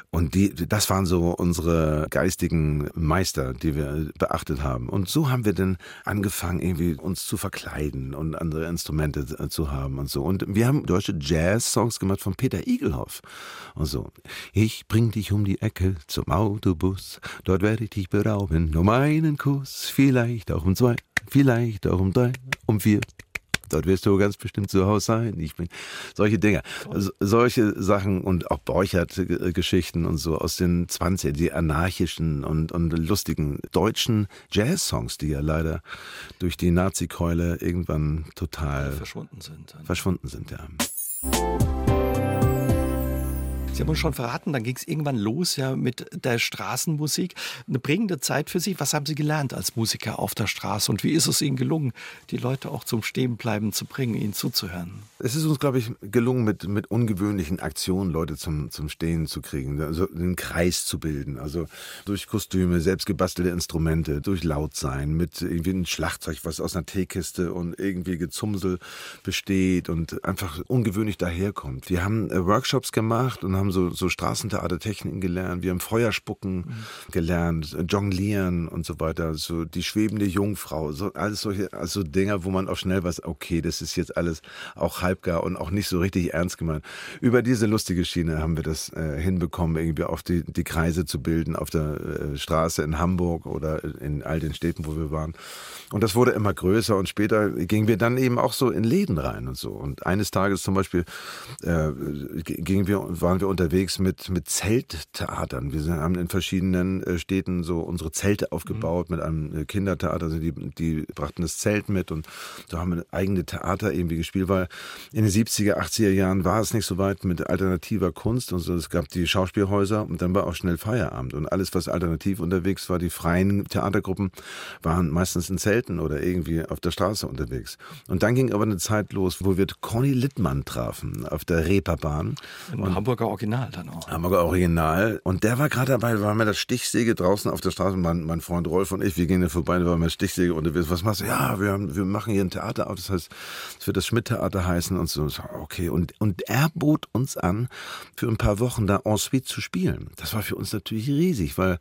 Und die, das waren so unsere geistigen Meister, die wir beachtet haben. Und so haben wir dann angefangen, irgendwie uns zu verkleiden und andere Instrumente zu haben und so. Und wir haben deutsche Jazz-Songs gemacht von Peter Igelhoff und so. Ich bring dich um die Ecke zum Autobus, dort werde ich dich berauben, um einen Kuss, vielleicht auch um zwei vielleicht auch um drei, um vier. Dort wirst du ganz bestimmt zu Hause sein. Ich bin, solche Dinge. Also, solche Sachen und auch Borchert-Geschichten und so aus den 20 die anarchischen und, und lustigen deutschen Jazz-Songs, die ja leider durch die Nazi-Keule irgendwann total verschwunden sind. Verschwunden sind, ja. Sie haben uns schon verraten, dann ging es irgendwann los ja mit der Straßenmusik. Eine prägende Zeit für Sie. Was haben Sie gelernt als Musiker auf der Straße und wie ist es Ihnen gelungen, die Leute auch zum Stehenbleiben zu bringen, ihnen zuzuhören? Es ist uns, glaube ich, gelungen, mit, mit ungewöhnlichen Aktionen Leute zum, zum Stehen zu kriegen, also einen Kreis zu bilden. Also durch Kostüme, selbstgebastelte Instrumente, durch Lautsein, mit irgendwie einem Schlagzeug, was aus einer Teekiste und irgendwie Gezumsel besteht und einfach ungewöhnlich daherkommt. Wir haben äh, Workshops gemacht und haben haben so, so Straßentheatertechniken gelernt, wir haben Feuerspucken mhm. gelernt, Jonglieren und so weiter, so die schwebende Jungfrau, so alles solche, also Dinger, wo man auch schnell weiß, okay, das ist jetzt alles auch halbgar und auch nicht so richtig ernst gemeint. Über diese lustige Schiene haben wir das äh, hinbekommen, irgendwie auf die, die Kreise zu bilden, auf der äh, Straße in Hamburg oder in all den Städten, wo wir waren. Und das wurde immer größer und später gingen wir dann eben auch so in Läden rein und so. Und eines Tages zum Beispiel äh, gingen wir, waren wir unterwegs mit, mit Zelttheatern. Wir haben in verschiedenen äh, Städten so unsere Zelte aufgebaut mhm. mit einem äh, Kindertheater. Also die, die brachten das Zelt mit und da haben wir eigene Theater irgendwie gespielt, weil in den 70er, 80er Jahren war es nicht so weit mit alternativer Kunst und so. Es gab die Schauspielhäuser und dann war auch schnell Feierabend. Und alles, was alternativ unterwegs war, die freien Theatergruppen, waren meistens in Zelten oder irgendwie auf der Straße unterwegs. Und dann ging aber eine Zeit los, wo wir Conny Littmann trafen auf der Reeperbahn. Im Hamburger Original dann auch. Hamburger Original. Und der war gerade dabei, war mit der Stichsäge draußen auf der Straße. Mein, mein Freund Rolf und ich, wir gingen da vorbei, da war mit der Stichsäge unterwegs. Was machst du? Ja, wir, haben, wir machen hier ein Theater auf. Das heißt, es wird das Schmidt-Theater heißen und so. Okay. Und, und er bot uns an, für ein paar Wochen da en suite zu spielen. Das war für uns natürlich riesig, weil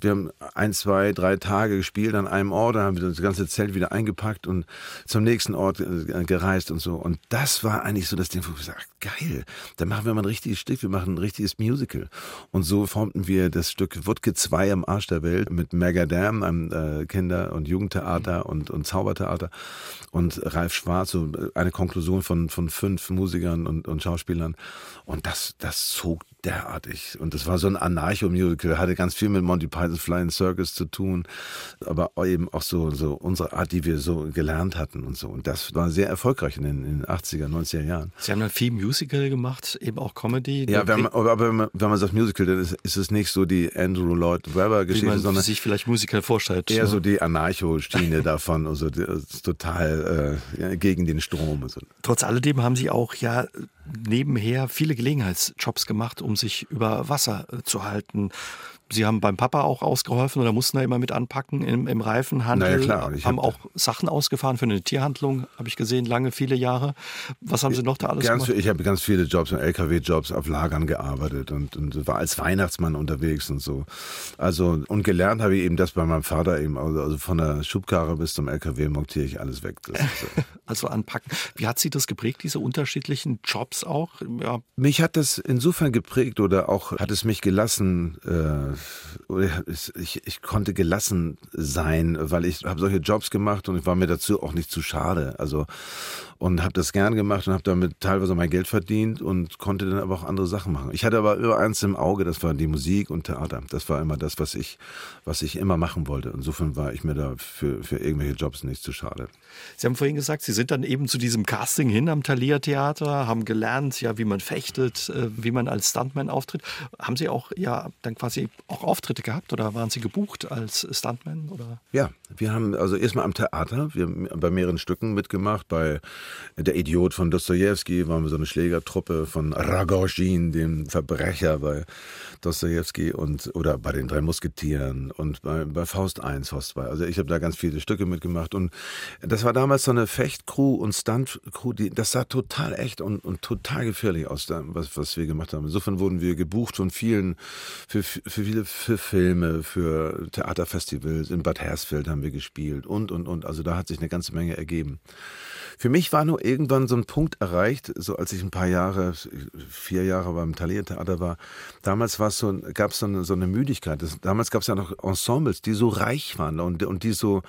wir haben ein, zwei, drei Tage gespielt an einem Ort, da haben wir das ganze Zelt wieder eingepackt und zum nächsten Ort äh, gereist und so. Und das war eigentlich so das Ding, wo wir gesagt geil, da machen wir mal ein richtiges Stück, wir machen ein richtiges Musical. Und so formten wir das Stück Wutke 2 am Arsch der Welt mit Megadam, einem äh, Kinder- und Jugendtheater und, und Zaubertheater und Ralf Schwarz, so eine Konklusion von, von fünf Musikern und, und Schauspielern. Und das, das zog derartig. Und das war so ein Anarcho-Musical, hatte ganz viel mit Monty Python's Flying Circus zu tun, aber eben auch so, so unsere Art, die wir so gelernt hatten und so. Und das war sehr erfolgreich in den, in den 80er, 90er Jahren. Sie haben dann viel Musical gemacht, eben auch Comedy. Ja, wenn man, aber wenn man, wenn man sagt Musical, dann ist, ist es nicht so die Andrew Lloyd Webber-Geschichte, sondern sich vielleicht Musical vorstellt. Eher so die Anarcho-Schiene davon, also total äh, gegen den Strom. So. Trotz alledem haben Sie auch ja nebenher viele Gelegenheitsjobs gemacht, um sich über Wasser äh, zu halten. Sie haben beim Papa auch ausgeholfen oder mussten da immer mit anpacken im, im Reifenhandel. Naja, klar. Ich haben hab auch Sachen ausgefahren für eine Tierhandlung, habe ich gesehen, lange, viele Jahre. Was haben Sie noch da alles ganz, gemacht? Ich habe ganz viele Jobs, LKW-Jobs auf Lagern gearbeitet und, und war als Weihnachtsmann unterwegs und so. Also, und gelernt habe ich eben das bei meinem Vater eben. Also, also von der Schubkarre bis zum LKW montiere ich alles weg. So. also anpacken. Wie hat Sie das geprägt, diese unterschiedlichen Jobs auch? Ja. Mich hat das insofern geprägt oder auch hat es mich gelassen, äh, ich, ich konnte gelassen sein, weil ich habe solche Jobs gemacht und ich war mir dazu auch nicht zu schade. Also und habe das gern gemacht und habe damit teilweise mein Geld verdient und konnte dann aber auch andere Sachen machen. Ich hatte aber über eins im Auge, das war die Musik und Theater. Das war immer das, was ich, was ich immer machen wollte. Insofern war ich mir da für, für irgendwelche Jobs nicht zu schade. Sie haben vorhin gesagt, Sie sind dann eben zu diesem Casting hin am Thalia Theater, haben gelernt, ja, wie man fechtet, äh, wie man als Stuntman auftritt. Haben Sie auch ja dann quasi auch Auftritte gehabt oder waren Sie gebucht als Stuntman oder? Ja, wir haben also erstmal am Theater, wir haben bei mehreren Stücken mitgemacht, bei der Idiot von Dostoevsky waren wir so eine Schlägertruppe von Ragozhin, dem Verbrecher bei Dostoevsky und oder bei den drei Musketieren und bei, bei Faust 1, Faust 2. Also ich habe da ganz viele Stücke mitgemacht und das war damals so eine Fechtcrew und Stuntcrew, die das sah total echt und, und total gefährlich aus, was, was wir gemacht haben. Insofern wurden wir gebucht von vielen für, für viele viele für Filme, für Theaterfestivals. In Bad Hersfeld haben wir gespielt und, und, und. Also da hat sich eine ganze Menge ergeben. Für mich war nur irgendwann so ein Punkt erreicht, so als ich ein paar Jahre, vier Jahre beim Thalia Theater war. Damals war es so, gab es so eine, so eine Müdigkeit. Das, damals gab es ja noch Ensembles, die so reich waren und, und die so,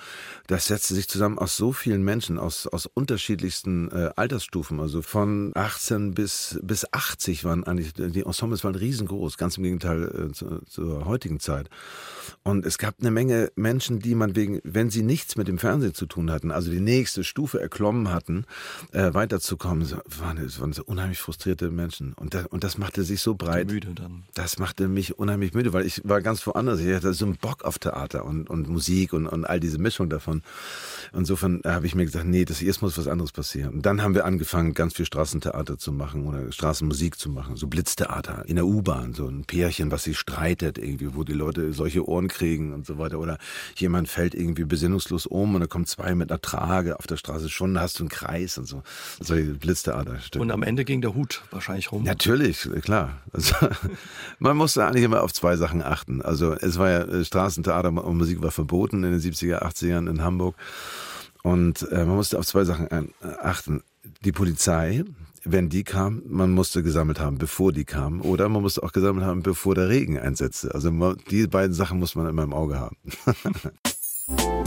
das setzte sich zusammen aus so vielen Menschen, aus, aus unterschiedlichsten äh, Altersstufen. Also von 18 bis, bis 80 waren eigentlich, die Ensembles waren riesengroß, ganz im Gegenteil äh, zu, zur heutigen Zeit. Und es gab eine Menge Menschen, die man wegen, wenn sie nichts mit dem Fernsehen zu tun hatten, also die nächste Stufe erklommen hatten, äh, weiterzukommen, so, waren, das waren so unheimlich frustrierte Menschen. Und, das, und das machte sich so breit. Müde dann. Das machte mich unheimlich müde, weil ich war ganz woanders. Ich hatte so einen Bock auf Theater und, und Musik und, und all diese Mischung davon. Insofern habe ich mir gesagt, nee, das jetzt muss was anderes passieren. Und dann haben wir angefangen, ganz viel Straßentheater zu machen oder Straßenmusik zu machen, so Blitztheater in der U-Bahn, so ein Pärchen, was sich streitet irgendwie, wo die Leute solche Ohren kriegen und so weiter. Oder jemand fällt irgendwie besinnungslos um und da kommen zwei mit einer Trage auf der Straße. Schon hast du einen Kreis und so. Solche Blitztheater. Und am Ende ging der Hut wahrscheinlich rum. Natürlich, klar. Also, man musste eigentlich immer auf zwei Sachen achten. Also es war ja äh, Straßentheater und Musik war verboten in den 70er, 80ern in Hamburg. Und äh, man musste auf zwei Sachen äh, achten. Die Polizei, wenn die kam, man musste gesammelt haben, bevor die kam. Oder man musste auch gesammelt haben, bevor der Regen einsetzte. Also die beiden Sachen muss man immer im Auge haben.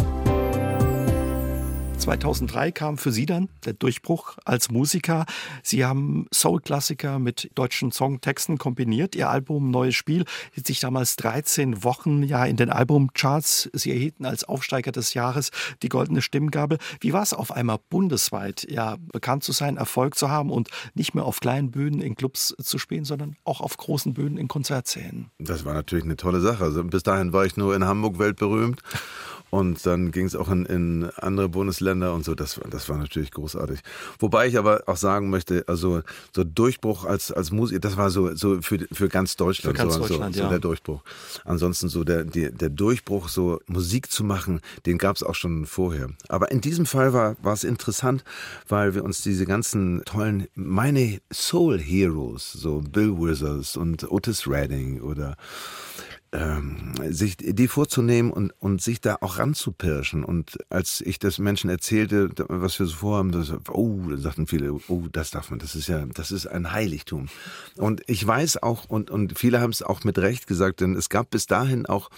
2003 kam für Sie dann der Durchbruch als Musiker. Sie haben Soul-Klassiker mit deutschen Songtexten kombiniert. Ihr Album Neues Spiel hielt sich damals 13 Wochen ja in den Albumcharts. Sie erhielten als Aufsteiger des Jahres die goldene Stimmgabel. Wie war es auf einmal bundesweit ja bekannt zu sein, Erfolg zu haben und nicht mehr auf kleinen Bühnen in Clubs zu spielen, sondern auch auf großen Bühnen in Konzertsälen? Das war natürlich eine tolle Sache. Also bis dahin war ich nur in Hamburg weltberühmt. Und dann ging es auch in, in, andere Bundesländer und so. Das, das war natürlich großartig. Wobei ich aber auch sagen möchte, also so Durchbruch als, als Musiker, das war so, so für, für ganz Deutschland, für ganz so, Deutschland so, ja. so der Durchbruch. Ansonsten so der, die, der Durchbruch, so Musik zu machen, den gab es auch schon vorher. Aber in diesem Fall war, war es interessant, weil wir uns diese ganzen tollen, meine Soul Heroes, so Bill Withers und Otis Redding oder ähm, sich die vorzunehmen und, und sich da auch ranzupirschen. Und als ich das Menschen erzählte, was wir so vorhaben, das, oh, da sagten viele, oh, das darf man, das ist ja, das ist ein Heiligtum. Und ich weiß auch, und, und viele haben es auch mit Recht gesagt, denn es gab bis dahin auch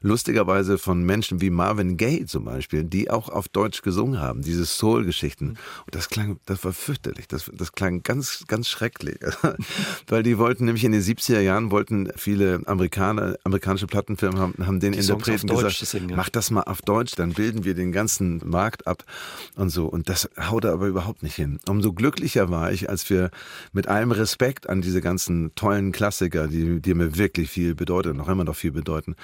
lustigerweise von Menschen wie Marvin Gaye zum Beispiel, die auch auf Deutsch gesungen haben, diese Soul-Geschichten. Und das klang, das war fürchterlich, das, das klang ganz, ganz schrecklich. Weil die wollten nämlich in den 70er Jahren, wollten viele Amerikaner, Amerikaner amerikanische Plattenfirmen haben, haben den Die Interpreten gesagt, singen, ja. mach das mal auf Deutsch, dann bilden wir den ganzen Markt ab und so. Und das haut er aber überhaupt nicht hin. Umso glücklicher war ich, als wir mit allem Respekt an diese ganzen tollen Klassiker, die, die mir wirklich viel bedeuten, noch immer noch viel bedeuten,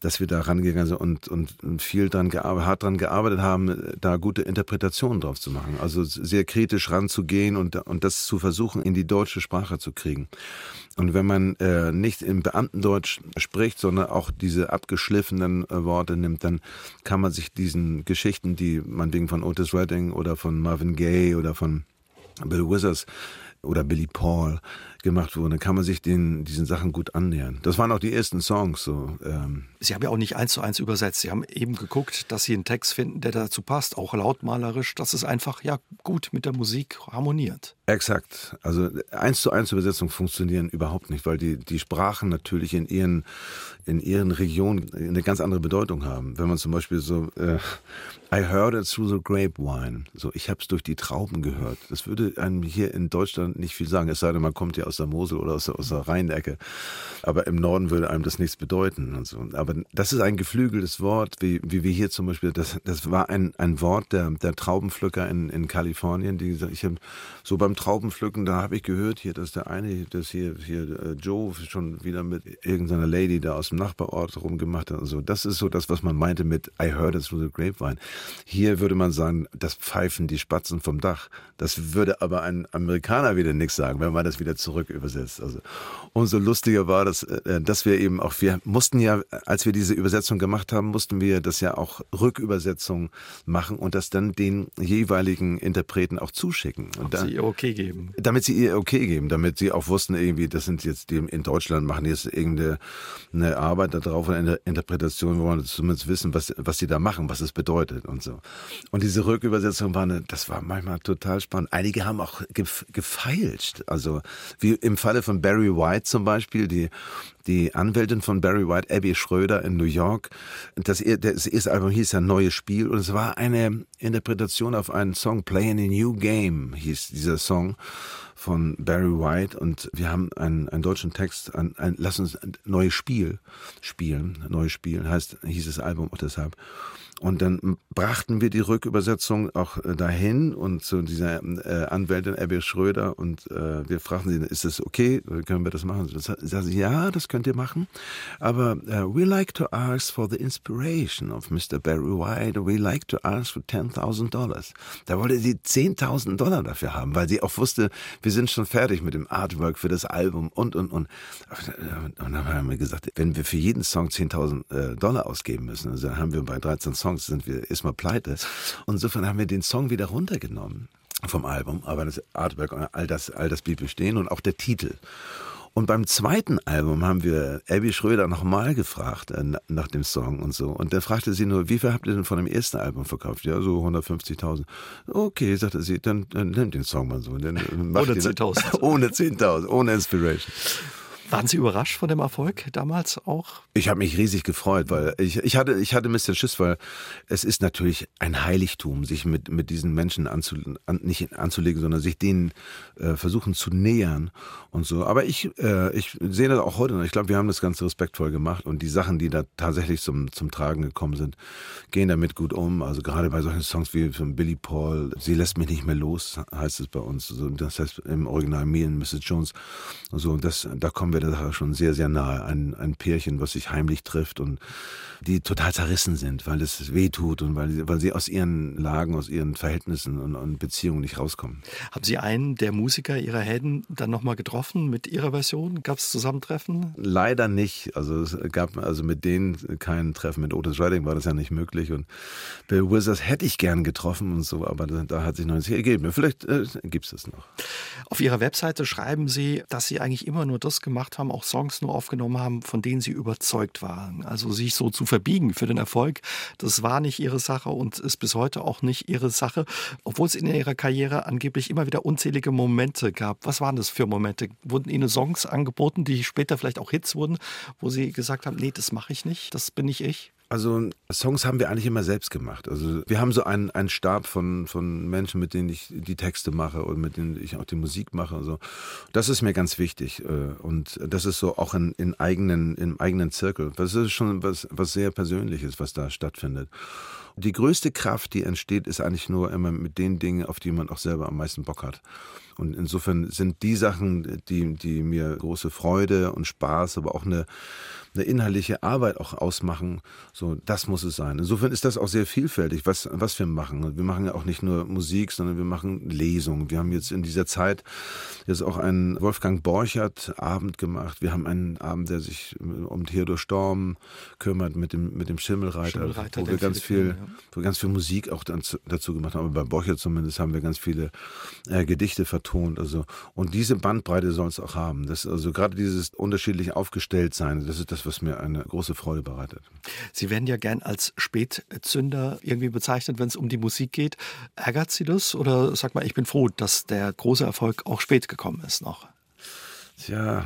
dass wir da rangegangen sind und, und, und viel dran gearbeitet, hart dran gearbeitet haben, da gute Interpretationen drauf zu machen. Also sehr kritisch ranzugehen und, und das zu versuchen, in die deutsche Sprache zu kriegen. Und wenn man äh, nicht im Beamtendeutsch spricht, sondern auch diese abgeschliffenen äh, Worte nimmt, dann kann man sich diesen Geschichten, die man wegen von Otis Redding oder von Marvin Gaye oder von Bill Withers oder Billy Paul gemacht wurden, dann kann man sich den, diesen Sachen gut annähern. Das waren auch die ersten Songs. So, ähm. Sie haben ja auch nicht eins zu eins übersetzt. Sie haben eben geguckt, dass Sie einen Text finden, der dazu passt, auch lautmalerisch, dass es einfach ja gut mit der Musik harmoniert. Exakt. Also eins zu eins Übersetzungen funktionieren überhaupt nicht, weil die, die Sprachen natürlich in ihren, in ihren Regionen eine ganz andere Bedeutung haben. Wenn man zum Beispiel so, äh, I heard it through the grapevine. So, ich habe es durch die Trauben gehört. Das würde einem hier in Deutschland nicht viel sagen, es sei denn, man kommt ja aus der Mosel oder aus aus der Rheinecke. Aber im Norden würde einem das nichts bedeuten. Und so. Aber das ist ein geflügeltes Wort, wie, wie wir hier zum Beispiel, das, das war ein, ein Wort der, der Traubenpflücker in, in Kalifornien, die gesagt, ich habe so beim Traubenpflücken, da habe ich gehört hier, dass der eine, dass hier, hier äh, Joe schon wieder mit irgendeiner Lady da aus dem Nachbarort rumgemacht hat und so. Das ist so das, was man meinte mit I heard it through the grapevine. Hier würde man sagen, das pfeifen die Spatzen vom Dach. Das würde aber ein Amerikaner wieder nichts sagen, wenn man das wieder zurück übersetzt. Also umso lustiger war das, äh, dass wir eben auch, wir mussten ja, als wir diese Übersetzung gemacht haben, mussten wir das ja auch Rückübersetzung machen und das dann den jeweiligen Interpreten auch zuschicken. Und dann, sie ihr okay geben. Damit sie ihr okay geben, damit sie auch wussten irgendwie, das sind jetzt die in Deutschland machen jetzt irgendeine eine Arbeit darauf, eine Interpretation, wo man zumindest wissen, was, was sie da machen, was es bedeutet und so. Und diese Rückübersetzung war eine, das war manchmal total spannend. Einige haben auch gefeilscht. Also wie im Falle von Barry White zum Beispiel, die die Anwältin von Barry White, Abby Schröder in New York. Das, das erste Album hieß ja Neues Spiel und es war eine Interpretation auf einen Song, Playing a New Game hieß dieser Song von Barry White und wir haben einen, einen deutschen Text, ein, ein, lass uns ein neues Spiel spielen, neues Spiel heißt, hieß das Album auch deshalb. Und dann brachten wir die Rückübersetzung auch äh, dahin und zu dieser äh, Anwältin Abby Schröder und äh, wir fragten sie, ist das okay? Können wir das machen? Sie sagte, ja, das könnt ihr machen. Aber uh, we like to ask for the inspiration of Mr. Barry White. We like to ask for 10.000 Dollars. Da wollte sie 10.000 Dollar dafür haben, weil sie auch wusste, wir sind schon fertig mit dem Artwork für das Album und, und, und. Und dann haben wir gesagt, wenn wir für jeden Song 10.000 Dollar ausgeben müssen, also dann haben wir bei 13 Songs Songs sind wir erstmal pleite. Und insofern haben wir den Song wieder runtergenommen vom Album, aber das Artwork, all das, all das blieb bestehen und auch der Titel. Und beim zweiten Album haben wir Abby Schröder nochmal gefragt äh, nach dem Song und so. Und dann fragte sie nur, wie viel habt ihr denn von dem ersten Album verkauft? Ja, so 150.000. Okay, sagte sie, dann, dann nehmt den Song mal so. ohne 10.000. ohne 10.000, ohne Inspiration. Waren Sie überrascht von dem Erfolg damals auch? Ich habe mich riesig gefreut, weil ich, ich, hatte, ich hatte ein bisschen Schiss, weil es ist natürlich ein Heiligtum, sich mit, mit diesen Menschen anzu, an, nicht anzulegen, sondern sich denen äh, versuchen zu nähern und so. Aber ich, äh, ich sehe das auch heute noch. Ich glaube, wir haben das ganz respektvoll gemacht und die Sachen, die da tatsächlich zum, zum Tragen gekommen sind, gehen damit gut um. Also gerade bei solchen Songs wie von Billy Paul, Sie lässt mich nicht mehr los, heißt es bei uns. Also das heißt im Original Me and Mrs. Jones und so. Und das, da kommen wir wir der Sache schon sehr, sehr nahe. Ein, ein Pärchen, was sich heimlich trifft und die total zerrissen sind, weil es weh tut und weil, weil sie aus ihren Lagen, aus ihren Verhältnissen und, und Beziehungen nicht rauskommen. Haben Sie einen der Musiker Ihrer Helden dann nochmal getroffen mit Ihrer Version? Gab es Zusammentreffen? Leider nicht. Also es gab also mit denen kein Treffen. Mit Otis Redding war das ja nicht möglich und Bill Wizards hätte ich gern getroffen und so, aber da, da hat sich noch nichts ergeben. Vielleicht äh, gibt es das noch. Auf Ihrer Webseite schreiben Sie, dass Sie eigentlich immer nur das gemacht gemacht haben, auch Songs nur aufgenommen haben, von denen sie überzeugt waren. Also sich so zu verbiegen für den Erfolg, das war nicht ihre Sache und ist bis heute auch nicht ihre Sache, obwohl es in ihrer Karriere angeblich immer wieder unzählige Momente gab. Was waren das für Momente? Wurden ihnen Songs angeboten, die später vielleicht auch Hits wurden, wo sie gesagt haben, nee, das mache ich nicht, das bin nicht ich? Also Songs haben wir eigentlich immer selbst gemacht. Also wir haben so einen, einen Stab von, von Menschen, mit denen ich die Texte mache und mit denen ich auch die Musik mache. Also das ist mir ganz wichtig. Äh, und das ist so auch in, in eigenen, im eigenen Zirkel. Das ist schon was, was sehr Persönliches, was da stattfindet. Die größte Kraft, die entsteht, ist eigentlich nur immer mit den Dingen, auf die man auch selber am meisten Bock hat. Und insofern sind die Sachen, die, die mir große Freude und Spaß, aber auch eine, eine inhaltliche Arbeit auch ausmachen, so das muss es sein. Insofern ist das auch sehr vielfältig, was, was wir machen. Wir machen ja auch nicht nur Musik, sondern wir machen Lesungen. Wir haben jetzt in dieser Zeit jetzt auch einen Wolfgang Borchert Abend gemacht. Wir haben einen Abend, der sich um Theodor Storm kümmert mit dem, mit dem Schimmelreiter, Schimmelreiter wo wir ganz viel, ja. Wo wir ganz viel Musik auch dazu gemacht haben. Aber bei Borchert zumindest haben wir ganz viele äh, Gedichte vertont. Also, und diese Bandbreite soll es auch haben. Das, also gerade dieses unterschiedlich aufgestellt sein, das ist das, was mir eine große Freude bereitet. Sie werden ja gern als Spätzünder irgendwie bezeichnet, wenn es um die Musik geht. Ärgert Sie das oder sag mal, ich bin froh, dass der große Erfolg auch spät gekommen ist noch? Tja,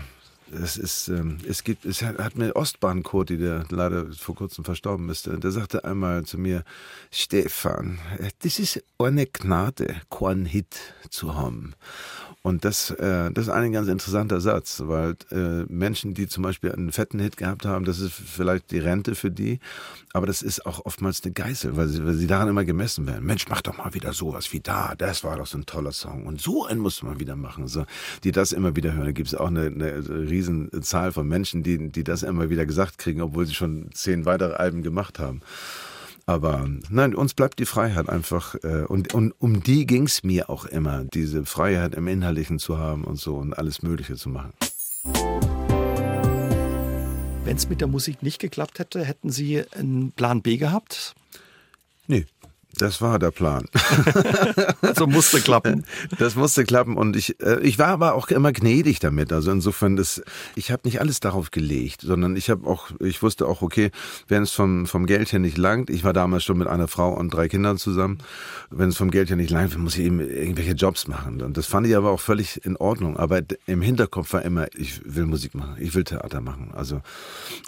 es ist, ähm, es gibt, es hat mir Ostbahn Kurti, der leider vor kurzem verstorben ist, der sagte einmal zu mir, Stefan, das ist eine Gnade, keinen Hit zu haben. Und das, äh, das ist ein ganz interessanter Satz, weil äh, Menschen, die zum Beispiel einen fetten Hit gehabt haben, das ist vielleicht die Rente für die, aber das ist auch oftmals eine Geißel, weil sie, weil sie daran immer gemessen werden. Mensch, mach doch mal wieder sowas wie da, das war doch so ein toller Song und so einen musst du mal wieder machen. So, die das immer wieder hören. Da gibt es auch eine, eine Riesenzahl von Menschen, die, die das immer wieder gesagt kriegen, obwohl sie schon zehn weitere Alben gemacht haben. Aber nein, uns bleibt die Freiheit einfach. Äh, und, und um die ging es mir auch immer, diese Freiheit im Innerlichen zu haben und so und alles Mögliche zu machen. Wenn es mit der Musik nicht geklappt hätte, hätten Sie einen Plan B gehabt? Das war der Plan. also musste klappen. Das musste klappen und ich, äh, ich war aber auch immer gnädig damit. Also insofern, das, ich habe nicht alles darauf gelegt, sondern ich habe auch, ich wusste auch, okay, wenn es vom, vom Geld her nicht langt, ich war damals schon mit einer Frau und drei Kindern zusammen, wenn es vom Geld her nicht langt, muss ich eben irgendwelche Jobs machen. Und das fand ich aber auch völlig in Ordnung. Aber im Hinterkopf war immer, ich will Musik machen, ich will Theater machen. Also,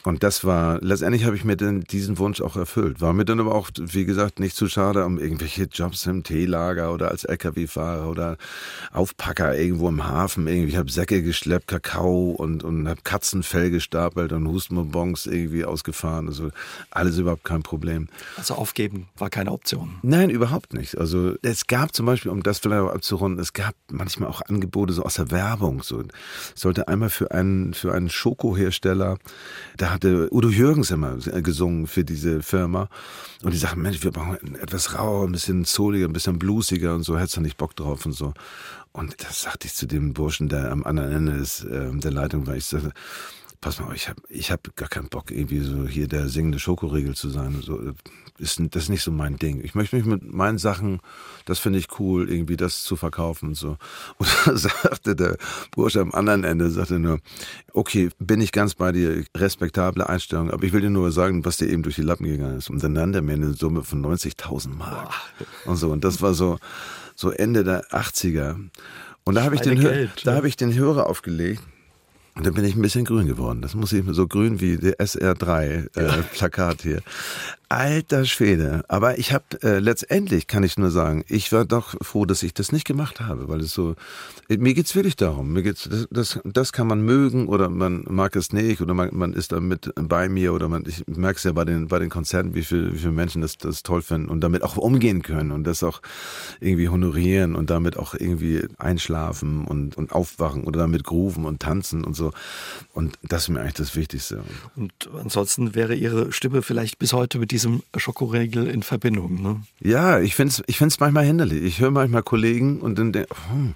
und das war, letztendlich habe ich mir dann diesen Wunsch auch erfüllt. War mir dann aber auch, wie gesagt, nicht zu schade schade um irgendwelche Jobs im Teelager oder als LKW-Fahrer oder Aufpacker irgendwo im Hafen. Irgendwie, ich habe Säcke geschleppt, Kakao und, und habe Katzenfell gestapelt und Hustenbonbons irgendwie ausgefahren. Also alles überhaupt kein Problem. Also aufgeben war keine Option? Nein, überhaupt nicht. Also es gab zum Beispiel, um das vielleicht abzurunden, es gab manchmal auch Angebote so aus der Werbung. So sollte einmal für einen, für einen Schokohersteller, da hatte Udo Jürgens immer gesungen für diese Firma. Und die sagten, Mensch, wir brauchen etwas rauer, ein bisschen zoliger, ein bisschen bluesiger und so, hättest du nicht Bock drauf und so. Und das sagte ich zu dem Burschen, der am anderen Ende des, äh, der Leitung war. Ich sagte, pass mal, ich habe ich hab gar keinen Bock, irgendwie so hier der singende Schokoriegel zu sein. So, ist, das ist nicht so mein Ding. Ich möchte mich mit meinen Sachen, das finde ich cool, irgendwie das zu verkaufen und so. Und da sagte der Bursche am anderen Ende, sagte nur, okay, bin ich ganz bei dir, respektable Einstellung, aber ich will dir nur sagen, was dir eben durch die Lappen gegangen ist. Und dann nannte er mir eine Summe von 90.000 Mark. Und so. Und das war so, so Ende der 80er. Und da habe ich, den, Geld, da hab ich den Hörer aufgelegt und dann bin ich ein bisschen grün geworden. Das muss ich so grün wie der SR3-Plakat äh, hier. Alter Schwede. Aber ich habe äh, letztendlich, kann ich nur sagen, ich war doch froh, dass ich das nicht gemacht habe, weil es so, mir geht's wirklich darum. Mir geht's, das, das, das kann man mögen oder man mag es nicht oder man, man ist damit bei mir oder man, ich merke es ja bei den, bei den Konzerten, wie, viel, wie viele Menschen das, das toll finden und damit auch umgehen können und das auch irgendwie honorieren und damit auch irgendwie einschlafen und, und aufwachen oder damit grooven und tanzen und so. Und das ist mir eigentlich das Wichtigste. Und ansonsten wäre Ihre Stimme vielleicht bis heute mit diesem diesem Schokoregel in Verbindung. Ne? Ja, ich finde es ich find's manchmal hinderlich. Ich höre manchmal Kollegen und dann denke hm,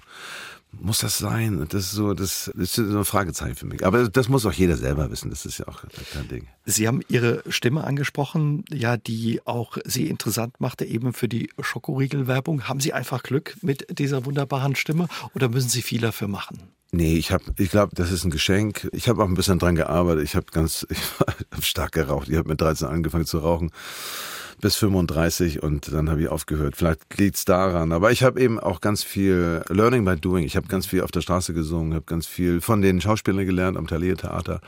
muss das sein? Das ist so, das ist so ein Fragezeichen für mich. Aber das muss auch jeder selber wissen. Das ist ja auch kein Ding. Sie haben Ihre Stimme angesprochen, ja, die auch Sie interessant machte, eben für die Schokoriegel-Werbung. Haben Sie einfach Glück mit dieser wunderbaren Stimme oder müssen Sie viel dafür machen? Nee, ich habe, ich glaube, das ist ein Geschenk. Ich habe auch ein bisschen dran gearbeitet. Ich habe ganz, ich hab stark geraucht. Ich habe mit 13 angefangen zu rauchen bis 35 und dann habe ich aufgehört. Vielleicht liegt's daran. Aber ich habe eben auch ganz viel Learning by Doing. Ich habe ganz viel auf der Straße gesungen, habe ganz viel von den Schauspielern gelernt am Thalia-Theater,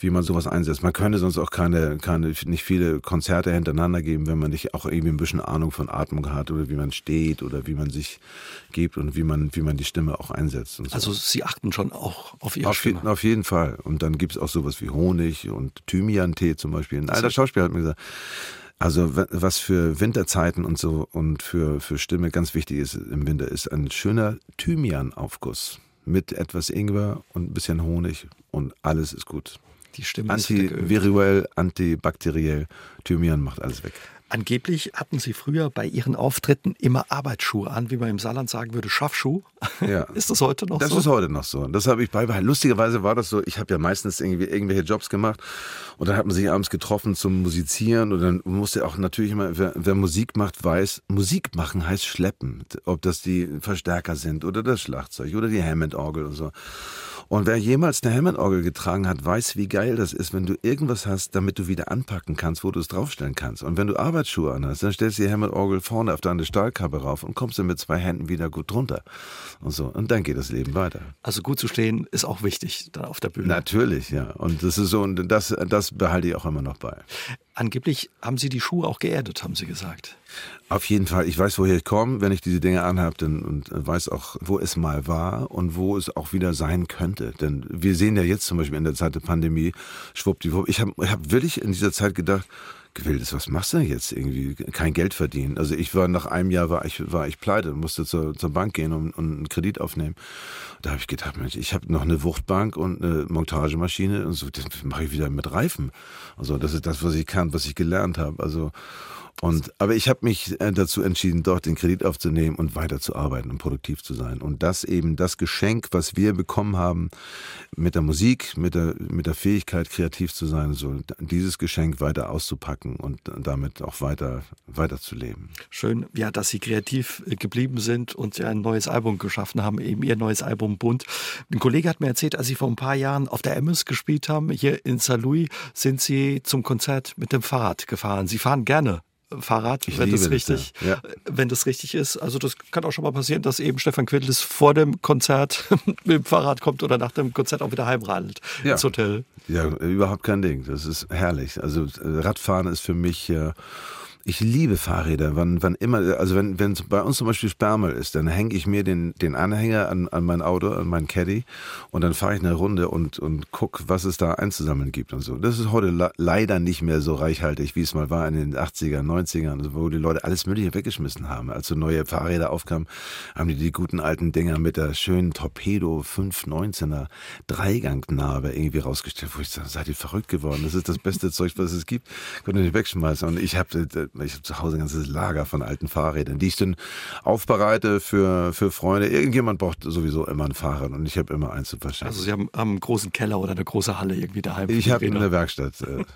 wie man sowas einsetzt. Man könnte sonst auch keine, keine, nicht viele Konzerte hintereinander geben, wenn man nicht auch irgendwie ein bisschen Ahnung von Atmung hat oder wie man steht oder wie man sich gibt und wie man, wie man die Stimme auch einsetzt. So. Also Sie achten schon auch auf Ihre auf Stimme? auf jeden Fall. Und dann gibt's auch sowas wie Honig und Thymian-Tee zum Beispiel. Ein alter Schauspieler hat mir gesagt, also was für Winterzeiten und so und für, für Stimme ganz wichtig ist im Winter, ist ein schöner Thymianaufguss mit etwas Ingwer und ein bisschen Honig und alles ist gut. Die Stimme Antiviruell, antibakteriell, Thymian macht alles weg. Angeblich hatten Sie früher bei Ihren Auftritten immer Arbeitsschuhe an, wie man im Saarland sagen würde, Schaffschuh. Ja. ist das heute noch das so? Das ist heute noch so. Das habe ich beibehalten. Lustigerweise war das so, ich habe ja meistens irgendwie irgendwelche Jobs gemacht und dann hat man sich abends getroffen zum Musizieren und dann musste auch natürlich immer, wer, wer Musik macht, weiß, Musik machen heißt schleppen. Ob das die Verstärker sind oder das Schlagzeug oder die Hammond-Orgel und so. Und wer jemals eine Hammond-Orgel getragen hat, weiß, wie geil das ist, wenn du irgendwas hast, damit du wieder anpacken kannst, wo du es draufstellen kannst. Und wenn du Arbeitsschuhe anhast, dann stellst du die Hammond-Orgel vorne auf deine Stahlkappe rauf und kommst dann mit zwei Händen wieder gut drunter. Und so. Und dann geht das Leben weiter. Also gut zu stehen ist auch wichtig dann auf der Bühne. Natürlich, ja. Und das ist so, und das, das behalte ich auch immer noch bei. Angeblich haben Sie die Schuhe auch geerdet, haben Sie gesagt. Auf jeden Fall. Ich weiß, woher ich komme, wenn ich diese Dinge anhabe dann, und weiß auch, wo es mal war und wo es auch wieder sein könnte. Denn wir sehen ja jetzt zum Beispiel in der Zeit der Pandemie, schwuppdiwupp. Ich habe ich hab wirklich in dieser Zeit gedacht, Gewildes, was machst du jetzt irgendwie? Kein Geld verdienen. Also ich war nach einem Jahr war ich war ich pleite, musste zur, zur Bank gehen und, und einen Kredit aufnehmen. Da habe ich gedacht, Mensch, ich habe noch eine Wuchtbank und eine Montagemaschine und so, das mache ich wieder mit Reifen. Also das ist das, was ich kann, was ich gelernt habe. Also Und, aber ich habe mich äh, dazu entschieden, dort den Kredit aufzunehmen und weiterzuarbeiten und produktiv zu sein. Und das eben das Geschenk, was wir bekommen haben mit der Musik, mit der, mit der Fähigkeit, kreativ zu sein, so dieses Geschenk weiter auszupacken und damit auch weiter, weiter zu leben. Schön, ja, dass Sie kreativ geblieben sind und Sie ein neues Album geschaffen haben, eben Ihr neues Album Bunt. Ein Kollege hat mir erzählt, als Sie vor ein paar Jahren auf der Emmes gespielt haben, hier in Saint-Louis, sind Sie zum Konzert mit dem Fahrrad gefahren. Sie fahren gerne Fahrrad, ich wenn das richtig, das, ja. Ja. wenn das richtig ist. Also das kann auch schon mal passieren, dass eben Stefan Quidlis vor dem Konzert mit dem Fahrrad kommt oder nach dem Konzert auch wieder heimradelt ja. ins Hotel. Ja, überhaupt kein Ding. Das ist herrlich. Also Radfahren ist für mich äh, ich liebe Fahrräder. Wann, wann immer, also wenn, wenn bei uns zum Beispiel Sperrmüll ist, dann hänge ich mir den, den Anhänger an, an mein Auto, an mein Caddy und dann fahre ich eine Runde und, und guck, was es da einzusammeln gibt und so. Das ist heute leider nicht mehr so reichhaltig, wie es mal war in den 80er, 90ern, wo die Leute alles Mögliche weggeschmissen haben. Als so neue Fahrräder aufkamen, haben die die guten alten Dinger mit der schönen Torpedo 519er Dreigangnarbe irgendwie rausgestellt, wo ich sage, seid ihr verrückt geworden? Das ist das beste Zeug, was es gibt. Könnt ihr nicht wegschmeißen. Und ich habe ich habe zu Hause ein ganzes Lager von alten Fahrrädern, die ich dann aufbereite für, für Freunde. Irgendjemand braucht sowieso immer ein Fahrrad und ich habe immer eins zu verschaffen. Also Sie haben, haben, einen großen Keller oder eine große Halle irgendwie daheim? Ich habe eine Werkstatt. Äh.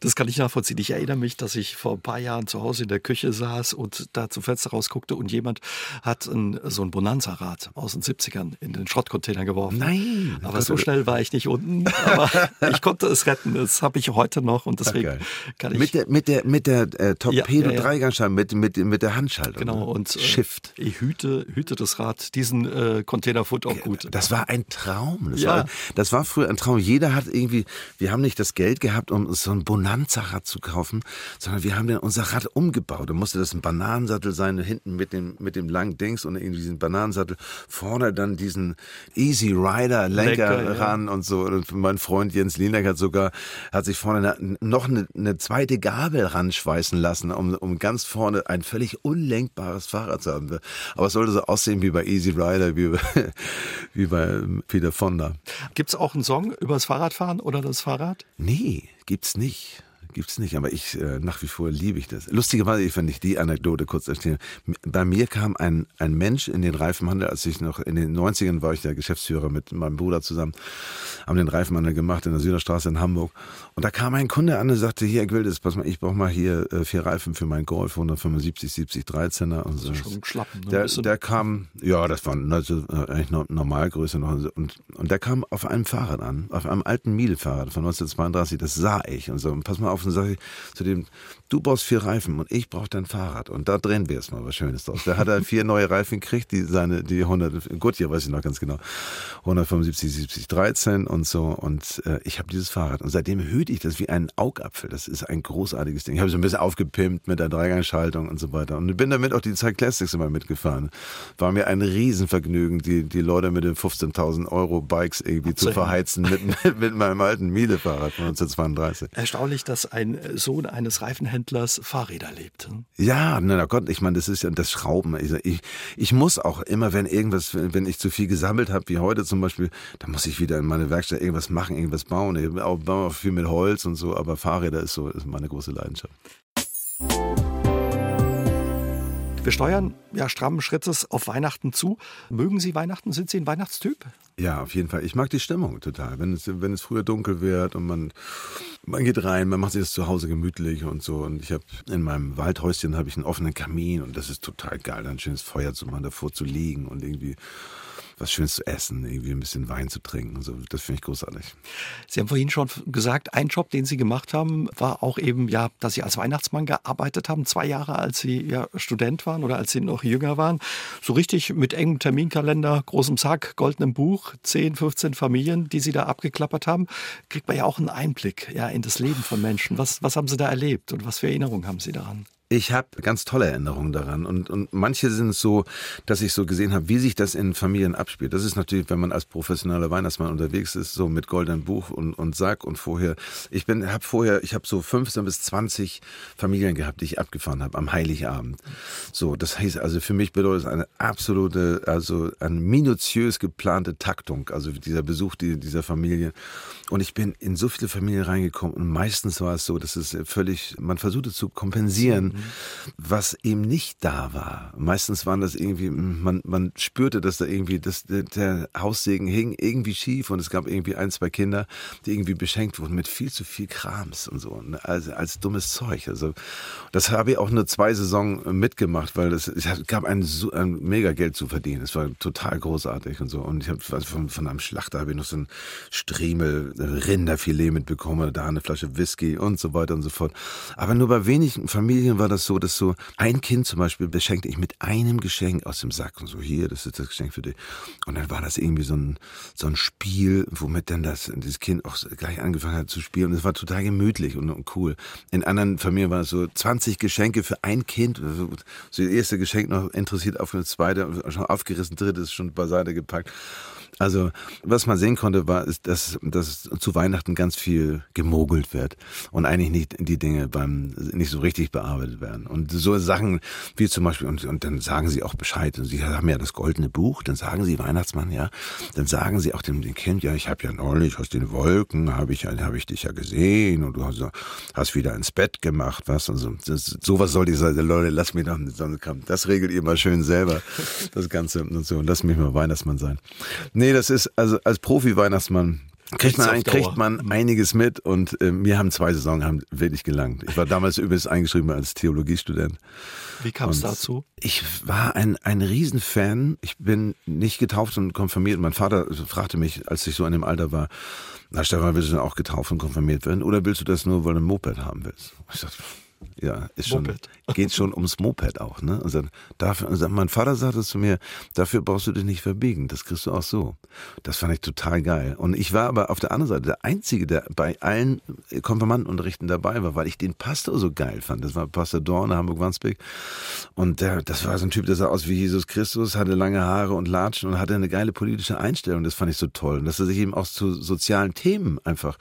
Das kann ich nachvollziehen. Ich erinnere mich, dass ich vor ein paar Jahren zu Hause in der Küche saß und da zum Fenster rausguckte und jemand hat ein, so ein Bonanza-Rad aus den 70ern in den Schrottcontainer geworfen. Nein! Aber so schnell war ich nicht unten. Aber ich konnte es retten. Das habe ich heute noch und deswegen Ach, kann ich... Mit der, mit der, mit der äh, Top Torpedo ja, ja, Dreigangschaltung mit, mit, mit der Handschaltung. Genau, ne? und äh, Shift. Ich hüte, hüte das Rad, diesen äh, Containerfoot auch gut. Das war ein Traum. Das, ja. war, das war früher ein Traum. Jeder hat irgendwie, wir haben nicht das Geld gehabt, um so ein Bonanza-Rad zu kaufen, sondern wir haben dann unser Rad umgebaut. Da musste das ein Bananensattel sein, hinten mit dem, mit dem langen Dings und irgendwie diesen Bananensattel, vorne dann diesen Easy Rider Lenker Lecker, ran ja. und so. Und mein Freund Jens Lieneck hat sogar, hat sich vorne eine, noch eine, eine zweite Gabel ranschweißen lassen, um, um ganz vorne ein völlig unlenkbares Fahrrad zu haben. Aber es sollte so aussehen wie bei Easy Rider, wie, wie bei Peter Fonda. Gibt es auch einen Song über das Fahrradfahren oder das Fahrrad? Nee, gibt's nicht gibt's nicht, aber ich äh, nach wie vor liebe ich das. Lustigerweise, ich ich die Anekdote kurz erzählen. Bei mir kam ein, ein Mensch in den Reifenhandel, als ich noch in den 90ern war ich der Geschäftsführer mit meinem Bruder zusammen, haben den Reifenhandel gemacht in der Süderstraße in Hamburg. Und da kam ein Kunde an und sagte, hier, ich will das, pass mal, ich brauche mal hier äh, vier Reifen für meinen Golf, 175, 70, 13er und so. Schon schlappen, ne? der, der kam, ja, das war also, eigentlich noch Normalgröße noch. Und, und der kam auf einem Fahrrad an, auf einem alten Miele-Fahrrad von 1932, das sah ich und so. Und pass mal auf, und sage zu dem, du brauchst vier Reifen und ich brauche dein Fahrrad. Und da drehen wir jetzt mal was Schönes draus. Da hat er vier neue Reifen gekriegt, die seine, die 100, gut, hier weiß ich noch ganz genau, 175, 70, 13 und so. Und äh, ich habe dieses Fahrrad. Und seitdem hüte ich das wie ein Augapfel. Das ist ein großartiges Ding. Ich habe so ein bisschen aufgepimpt mit der Dreigangschaltung und so weiter. Und bin damit auch die Zeit Classics immer mitgefahren. War mir ein Riesenvergnügen, die, die Leute mit den 15.000 Euro Bikes irgendwie zu verheizen mit, mit meinem alten Miele-Fahrrad von 1932. Erstaunlich, dass ein Sohn eines Reifenhändlers Fahrräder lebt. Ja, na Gott, ich meine, das ist ja das Schrauben. Ich, ich muss auch immer, wenn irgendwas, wenn ich zu viel gesammelt habe, wie heute zum Beispiel, dann muss ich wieder in meine Werkstatt irgendwas machen, irgendwas bauen. Ich baue auch viel mit Holz und so, aber Fahrräder ist so ist meine große Leidenschaft. Wir steuern ja strammen Schrittes auf Weihnachten zu. Mögen Sie Weihnachten? Sind Sie ein Weihnachtstyp? Ja, auf jeden Fall. Ich mag die Stimmung total. Wenn es, wenn es früher dunkel wird und man, man geht rein, man macht sich das zu Hause gemütlich und so. Und ich habe in meinem Waldhäuschen habe ich einen offenen Kamin und das ist total geil, ein schönes Feuer zu machen, davor zu liegen und irgendwie was Schönes zu essen, irgendwie ein bisschen Wein zu trinken. So, das finde ich großartig. Sie haben vorhin schon gesagt, ein Job, den Sie gemacht haben, war auch eben, ja, dass Sie als Weihnachtsmann gearbeitet haben, zwei Jahre, als Sie ja Student waren oder als Sie noch jünger waren. So richtig mit engem Terminkalender, großem Sack, goldenem Buch, 10, 15 Familien, die Sie da abgeklappert haben, kriegt man ja auch einen Einblick ja, in das Leben von Menschen. Was, was haben Sie da erlebt und was für Erinnerungen haben Sie daran? Ich habe ganz tolle Erinnerungen daran und, und manche sind so, dass ich so gesehen habe, wie sich das in Familien abspielt. Das ist natürlich, wenn man als professioneller Weihnachtsmann unterwegs ist, so mit goldenem Buch und, und Sack und vorher. Ich bin, habe vorher, ich habe so 15 bis 20 Familien gehabt, die ich abgefahren habe am Heiligabend. So, das heißt also für mich bedeutet es eine absolute, also eine minutiös geplante Taktung, also dieser Besuch dieser Familie. Und ich bin in so viele Familien reingekommen und meistens war es so, dass es völlig, man versuchte zu kompensieren was eben nicht da war. Meistens waren das irgendwie, man, man spürte, dass da irgendwie, dass der, Haussegen hing irgendwie schief und es gab irgendwie ein, zwei Kinder, die irgendwie beschenkt wurden mit viel zu viel Krams und so, ne? also als dummes Zeug. Also das habe ich auch nur zwei Saison mitgemacht, weil es, es gab ein, ein mega Geld zu verdienen. Es war total großartig und so. Und ich habe also von, von einem Schlachter habe ich noch so ein Striemel Rinderfilet mitbekommen, da eine Flasche Whisky und so weiter und so fort. Aber nur bei wenigen Familien war das so, dass so ein Kind zum Beispiel beschenkte ich mit einem Geschenk aus dem Sack und so hier, das ist das Geschenk für dich. Und dann war das irgendwie so ein so ein Spiel, womit dann das dieses Kind auch gleich angefangen hat zu spielen. Und es war total gemütlich und, und cool. In anderen Familien waren es so 20 Geschenke für ein Kind. So das erste Geschenk noch interessiert auf das zweite, schon aufgerissen, drittes schon beiseite gepackt. Also, was man sehen konnte, war, ist, dass, dass zu Weihnachten ganz viel gemogelt wird und eigentlich nicht die Dinge beim, nicht so richtig bearbeitet werden. Und so Sachen wie zum Beispiel, und, und dann sagen sie auch Bescheid. Und sie haben ja das goldene Buch, dann sagen sie Weihnachtsmann, ja, dann sagen sie auch dem, dem Kind, ja, ich habe ja neulich aus den Wolken, habe ich, hab ich dich ja gesehen und du hast, hast wieder ins Bett gemacht, was? Und so, das, sowas soll dieser, Leute, lass mich doch, das regelt ihr mal schön selber, das Ganze und so, lass mich mal Weihnachtsmann sein. Nee, das ist, also als Profi-Weihnachtsmann kriegt man, ein, kriegt man einiges mit und äh, mir haben zwei Saisonen haben wirklich gelangt. Ich war damals übrigens eingeschrieben als Theologiestudent. Wie kam es dazu? Ich war ein, ein Riesenfan. Ich bin nicht getauft und konfirmiert. Mein Vater fragte mich, als ich so in dem Alter war, na Stefan, willst du denn auch getauft und konfirmiert werden oder willst du das nur, weil du ein Moped haben willst? Ich dachte, ja, ist schon, Moped. geht schon ums Moped auch, ne? Dann, dafür, und mein Vater sagte zu mir, dafür brauchst du dich nicht verbiegen, das kriegst du auch so. Das fand ich total geil. Und ich war aber auf der anderen Seite der Einzige, der bei allen Konfirmandenunterrichten dabei war, weil ich den Pastor so geil fand. Das war Pastor Dorn, Hamburg-Wandsbek. Und der, das war so ein Typ, der sah aus wie Jesus Christus, hatte lange Haare und Latschen und hatte eine geile politische Einstellung. Das fand ich so toll. Und dass er sich eben auch zu sozialen Themen einfach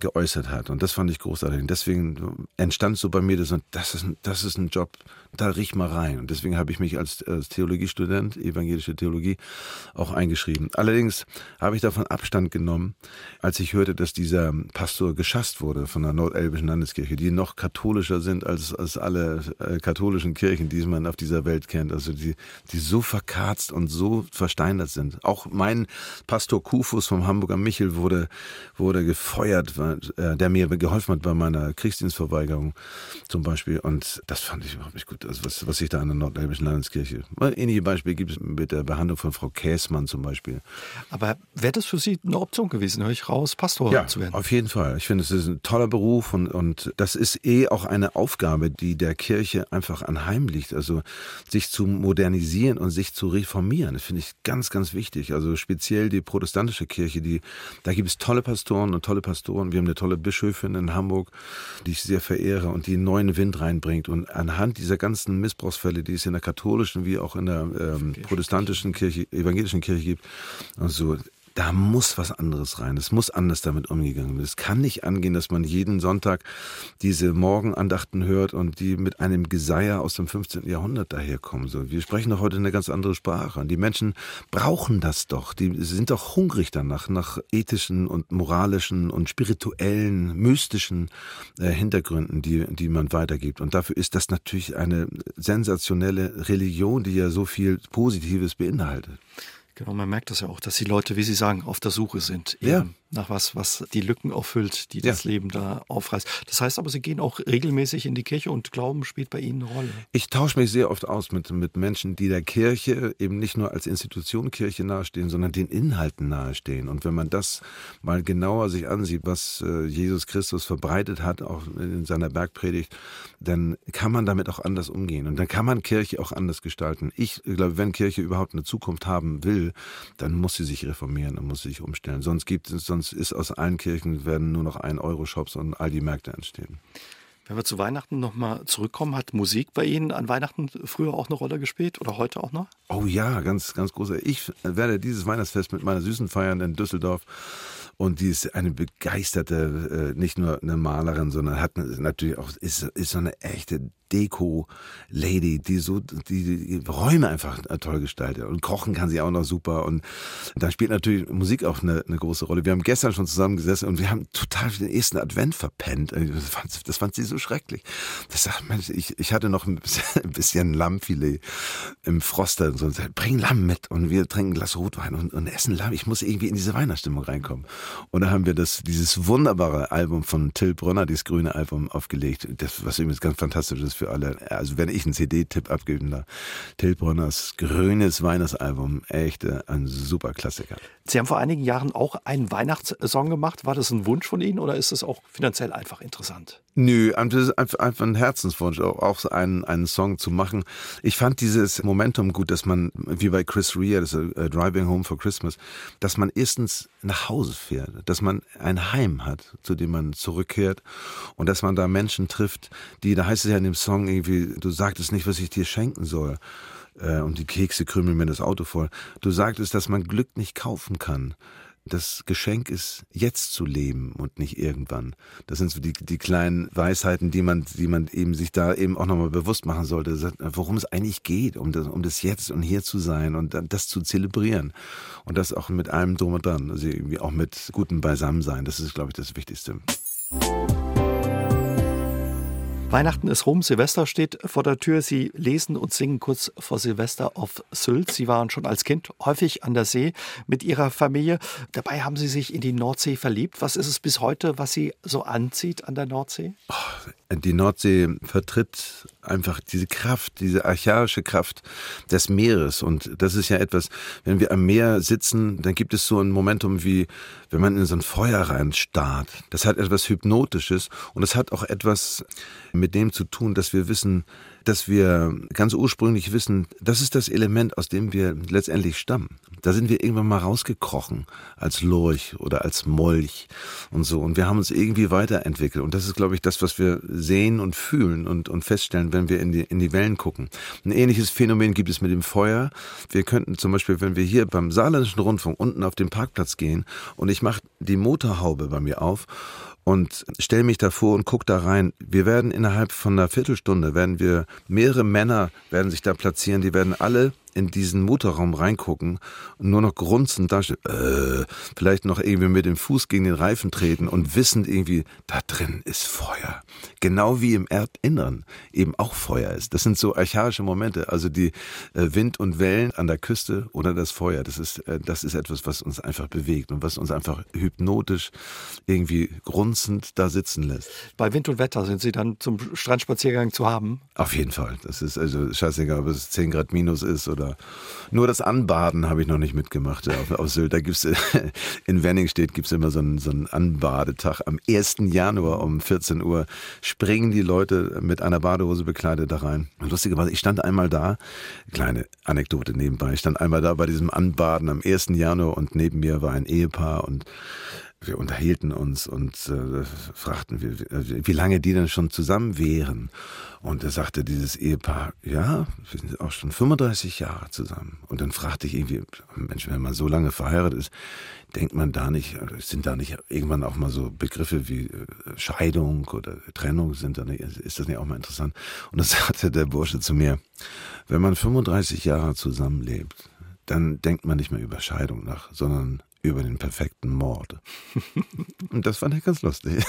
geäußert hat. Und das fand ich großartig. Und deswegen entstand so bei mir das, das ist, das ist ein Job, da riech mal rein. Und deswegen habe ich mich als, als Theologiestudent, evangelische Theologie, auch eingeschrieben. Allerdings habe ich davon Abstand genommen, als ich hörte, dass dieser Pastor geschasst wurde von der Nordelbischen Landeskirche, die noch katholischer sind als, als alle äh, katholischen Kirchen, die man auf dieser Welt kennt. Also die, die so verkarzt und so versteinert sind. Auch mein Pastor Kufus vom Hamburger Michel wurde, wurde gefeuert, äh, der mir geholfen hat bei meiner Kriegsdienstverweigerung zum Beispiel. Und das fand ich überhaupt nicht gut also was, was sich da an der Nordelbischen Landeskirche. Ähnliche Beispiele gibt es mit der Behandlung von Frau Käßmann zum Beispiel. Aber wäre das für Sie eine Option gewesen, höre ich raus, Pastor ja, zu werden? Auf jeden Fall. Ich finde, es ist ein toller Beruf und, und das ist eh auch eine Aufgabe, die der Kirche einfach anheimliegt. Also sich zu modernisieren und sich zu reformieren. Das finde ich ganz, ganz wichtig. Also speziell die protestantische Kirche, die, da gibt es tolle Pastoren und tolle Pastoren. Wir haben eine tolle Bischöfin in Hamburg, die ich sehr verehre und die neuen Wind reinbringt. Und anhand dieser ganzen Missbrauchsfälle, die es in der katholischen wie auch in der ähm, protestantischen Kirche, evangelischen Kirche gibt, also da muss was anderes rein. Es muss anders damit umgegangen werden. Es kann nicht angehen, dass man jeden Sonntag diese Morgenandachten hört und die mit einem Geseier aus dem 15. Jahrhundert daherkommen. So, wir sprechen doch heute eine ganz andere Sprache. Und die Menschen brauchen das doch. Die sind doch hungrig danach, nach ethischen und moralischen und spirituellen, mystischen äh, Hintergründen, die, die man weitergibt. Und dafür ist das natürlich eine sensationelle Religion, die ja so viel Positives beinhaltet. Genau, man merkt das ja auch, dass die Leute, wie Sie sagen, auf der Suche sind. Ja nach was, was die Lücken auffüllt, die das Leben da aufreißt. Das heißt aber, Sie gehen auch regelmäßig in die Kirche und Glauben spielt bei Ihnen eine Rolle. Ich tausche mich sehr oft aus mit, mit Menschen, die der Kirche eben nicht nur als Institution Kirche nahestehen, sondern den Inhalten nahestehen. Und wenn man das mal genauer sich ansieht, was äh, Jesus Christus verbreitet hat, auch in seiner Bergpredigt, dann kann man damit auch anders umgehen. Und dann kann man Kirche auch anders gestalten. Ich glaube, wenn Kirche überhaupt eine Zukunft haben will, dann muss sie sich reformieren und muss sich umstellen. Sonst gibt es, sonst sonst ist aus allen Kirchen werden nur noch ein Euro Shops und all die Märkte entstehen. Wenn wir zu Weihnachten nochmal zurückkommen, hat Musik bei Ihnen an Weihnachten früher auch eine Rolle gespielt oder heute auch noch? Oh ja, ganz, ganz große. Ich werde dieses Weihnachtsfest mit meiner Süßen feiern in Düsseldorf. Und die ist eine begeisterte, äh, nicht nur eine Malerin, sondern hat natürlich auch, ist, ist so eine echte Deko-Lady, die so die, die Räume einfach toll gestaltet. Und kochen kann sie auch noch super. Und da spielt natürlich Musik auch eine, eine große Rolle. Wir haben gestern schon zusammengesessen und wir haben total den ersten Advent verpennt. Das fand, das fand sie so schrecklich. Das sagt, Mensch, ich, ich hatte noch ein bisschen, ein bisschen Lammfilet im Froster und so. Bring Lamm mit und wir trinken ein Glas Rotwein und, und essen Lamm. Ich muss irgendwie in diese Weihnachtsstimmung reinkommen. Und da haben wir das, dieses wunderbare Album von Till Brunner, dieses grüne Album aufgelegt. Das, was übrigens ganz fantastisch ist für alle. Also wenn ich einen CD-Tipp abgeben darf, Till Bronners grünes Weihnachtsalbum, echt äh, ein super Klassiker. Sie haben vor einigen Jahren auch einen Weihnachtssong gemacht. War das ein Wunsch von Ihnen oder ist es auch finanziell einfach interessant? Nö, das einfach ein Herzenswunsch, auch einen, einen Song zu machen. Ich fand dieses Momentum gut, dass man, wie bei Chris Rea, das uh, Driving Home for Christmas, dass man erstens nach Hause fährt, dass man ein Heim hat, zu dem man zurückkehrt und dass man da Menschen trifft, die, da heißt es ja in dem Song irgendwie, du sagtest nicht, was ich dir schenken soll äh, und die Kekse krümeln mir das Auto voll. Du sagtest, dass man Glück nicht kaufen kann das Geschenk ist, jetzt zu leben und nicht irgendwann. Das sind so die, die kleinen Weisheiten, die man, die man eben sich da eben auch nochmal bewusst machen sollte, worum es eigentlich geht, um das, um das Jetzt und hier zu sein und das zu zelebrieren. Und das auch mit allem drum und dran. Also irgendwie auch mit gutem Beisammensein. Das ist, glaube ich, das Wichtigste. Weihnachten ist rum, Silvester steht vor der Tür. Sie lesen und singen kurz vor Silvester auf Sylt. Sie waren schon als Kind häufig an der See mit Ihrer Familie. Dabei haben Sie sich in die Nordsee verliebt. Was ist es bis heute, was Sie so anzieht an der Nordsee? Oh, die Nordsee vertritt einfach diese Kraft, diese archaische Kraft des Meeres. Und das ist ja etwas, wenn wir am Meer sitzen, dann gibt es so ein Momentum wie, wenn man in so ein Feuer reinstarrt. Das hat etwas Hypnotisches und es hat auch etwas mit dem zu tun, dass wir wissen, dass wir ganz ursprünglich wissen, das ist das Element, aus dem wir letztendlich stammen. Da sind wir irgendwann mal rausgekrochen als Lurch oder als Molch und so. Und wir haben uns irgendwie weiterentwickelt. Und das ist, glaube ich, das, was wir sehen und fühlen und, und feststellen, wenn wir in die, in die Wellen gucken. Ein ähnliches Phänomen gibt es mit dem Feuer. Wir könnten zum Beispiel, wenn wir hier beim Saarländischen Rundfunk unten auf den Parkplatz gehen und ich mache die Motorhaube bei mir auf und stell mich davor und guck da rein. Wir werden innerhalb von einer Viertelstunde werden wir mehrere Männer werden sich da platzieren, die werden alle in diesen Motorraum reingucken und nur noch grunzend da steht, äh, vielleicht noch irgendwie mit dem Fuß gegen den Reifen treten und wissend irgendwie, da drin ist Feuer. Genau wie im Erdinneren eben auch Feuer ist. Das sind so archaische Momente. Also die äh, Wind und Wellen an der Küste oder das Feuer. Das ist, äh, das ist etwas, was uns einfach bewegt und was uns einfach hypnotisch irgendwie grunzend da sitzen lässt. Bei Wind und Wetter sind Sie dann zum Strandspaziergang zu haben? Auf jeden Fall. Das ist also scheißegal, ob es 10 Grad minus ist oder oder nur das Anbaden habe ich noch nicht mitgemacht. Auf, auf Sylt, da gibt's in Wenningstedt gibt's immer so einen, so einen Anbadetag. Am 1. Januar um 14 Uhr springen die Leute mit einer Badehose bekleidet da rein. Lustigerweise, ich stand einmal da, kleine Anekdote nebenbei, ich stand einmal da bei diesem Anbaden am 1. Januar und neben mir war ein Ehepaar und wir unterhielten uns und äh, fragten, wie, wie lange die denn schon zusammen wären. Und da sagte dieses Ehepaar, ja, wir sind auch schon 35 Jahre zusammen. Und dann fragte ich irgendwie, Mensch, wenn man so lange verheiratet ist, denkt man da nicht, sind da nicht irgendwann auch mal so Begriffe wie äh, Scheidung oder Trennung, sind da nicht, ist das nicht auch mal interessant? Und das sagte der Bursche zu mir, wenn man 35 Jahre zusammenlebt, dann denkt man nicht mehr über Scheidung nach, sondern über den perfekten Mord. Und das fand ich ganz lustig.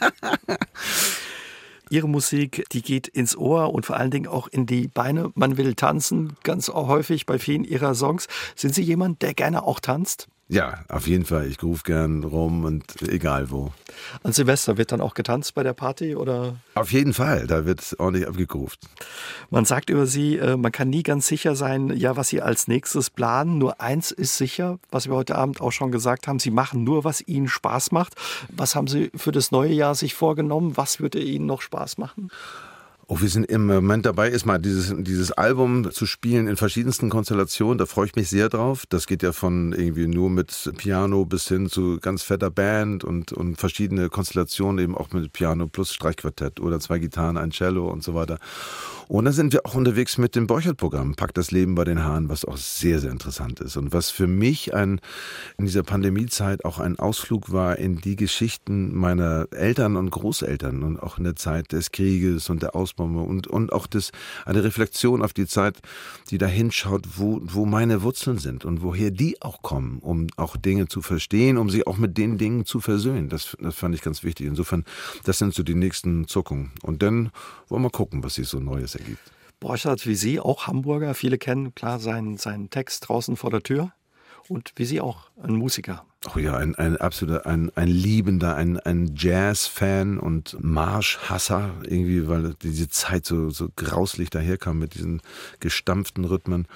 Ihre Musik, die geht ins Ohr und vor allen Dingen auch in die Beine. Man will tanzen, ganz häufig bei vielen Ihrer Songs. Sind Sie jemand, der gerne auch tanzt? Ja, auf jeden Fall. Ich rufe gern rum und egal wo. An Silvester wird dann auch getanzt bei der Party oder? Auf jeden Fall, da wird ordentlich abgegruft. Man sagt über Sie, äh, man kann nie ganz sicher sein, ja, was Sie als nächstes planen. Nur eins ist sicher, was wir heute Abend auch schon gesagt haben, Sie machen nur, was Ihnen Spaß macht. Was haben Sie für das neue Jahr sich vorgenommen? Was würde Ihnen noch Spaß machen? Oh, wir sind im Moment dabei, ist mal dieses, dieses Album zu spielen in verschiedensten Konstellationen. Da freue ich mich sehr drauf. Das geht ja von irgendwie nur mit Piano bis hin zu ganz fetter Band und, und verschiedene Konstellationen, eben auch mit Piano plus Streichquartett oder zwei Gitarren, ein Cello und so weiter. Und dann sind wir auch unterwegs mit dem Borchert-Programm, Packt das Leben bei den Haaren, was auch sehr, sehr interessant ist. Und was für mich ein, in dieser Pandemiezeit auch ein Ausflug war in die Geschichten meiner Eltern und Großeltern und auch in der Zeit des Krieges und der Ausbombe und, und auch das, eine Reflexion auf die Zeit, die da hinschaut, wo, wo meine Wurzeln sind und woher die auch kommen, um auch Dinge zu verstehen, um sich auch mit den Dingen zu versöhnen. Das, das fand ich ganz wichtig. Insofern, das sind so die nächsten Zuckungen. Und dann wollen wir gucken, was sich so Neues ergibt. Borchardt wie Sie, auch Hamburger. Viele kennen klar seinen, seinen Text draußen vor der Tür. Und wie Sie auch, ein Musiker. Oh ja, ein, ein absoluter, ein, ein Liebender, ein, ein Jazz-Fan und Marschhasser irgendwie, weil diese Zeit so, so grauslich daherkam mit diesen gestampften Rhythmen.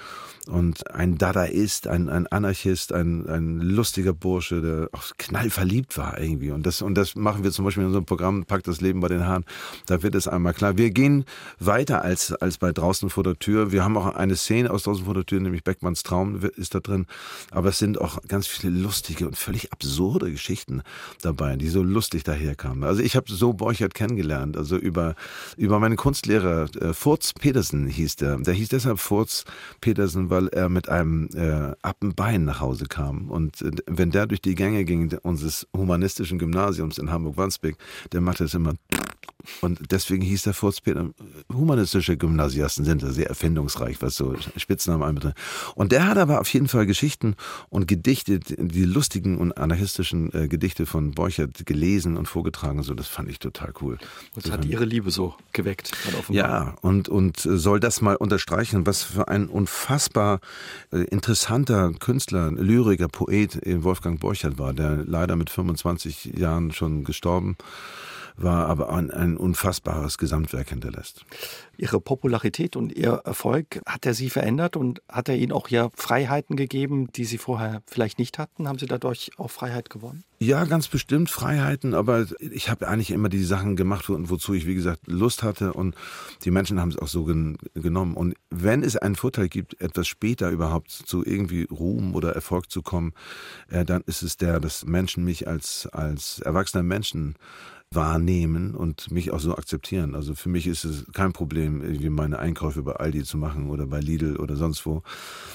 Und ein Dadaist, ein, ein Anarchist, ein, ein lustiger Bursche, der auch knallverliebt war irgendwie. Und das, und das machen wir zum Beispiel in unserem Programm, Packt das Leben bei den Haaren. Da wird es einmal klar. Wir gehen weiter als, als bei draußen vor der Tür. Wir haben auch eine Szene aus draußen vor der Tür, nämlich Beckmanns Traum ist da drin. Aber es sind auch ganz viele lustige und völlig absurde Geschichten dabei, die so lustig daherkamen. Also ich habe so Borchert kennengelernt, also über, über meinen Kunstlehrer, äh, Furz Petersen hieß der. Der hieß deshalb Furz Petersen, weil er mit einem äh, Appenbein nach Hause kam. Und äh, wenn der durch die Gänge ging unseres humanistischen Gymnasiums in Hamburg-Wandsbek, der machte es immer und deswegen hieß der Furzpeter, humanistische Gymnasiasten sind da sehr erfindungsreich, was so Spitznamen anbetrifft. Und der hat aber auf jeden Fall Geschichten und Gedichte, die lustigen und anarchistischen äh, Gedichte von Borchert gelesen und vorgetragen. So, das fand ich total cool. Und das hat ihre Liebe so geweckt. Ja, und, und soll das mal unterstreichen, was für ein unfassbar äh, interessanter Künstler, Lyriker, Poet Wolfgang Borchert war, der leider mit 25 Jahren schon gestorben war, aber ein, ein unfassbares Gesamtwerk hinterlässt. Ihre Popularität und Ihr Erfolg, hat er Sie verändert und hat er Ihnen auch ja Freiheiten gegeben, die Sie vorher vielleicht nicht hatten? Haben Sie dadurch auch Freiheit gewonnen? Ja, ganz bestimmt Freiheiten, aber ich habe eigentlich immer die Sachen gemacht, wozu ich, wie gesagt, Lust hatte und die Menschen haben es auch so gen genommen. Und wenn es einen Vorteil gibt, etwas später überhaupt zu irgendwie Ruhm oder Erfolg zu kommen, äh, dann ist es der, dass Menschen mich als, als erwachsener Menschen wahrnehmen und mich auch so akzeptieren. Also für mich ist es kein Problem, irgendwie meine Einkäufe bei Aldi zu machen oder bei Lidl oder sonst wo.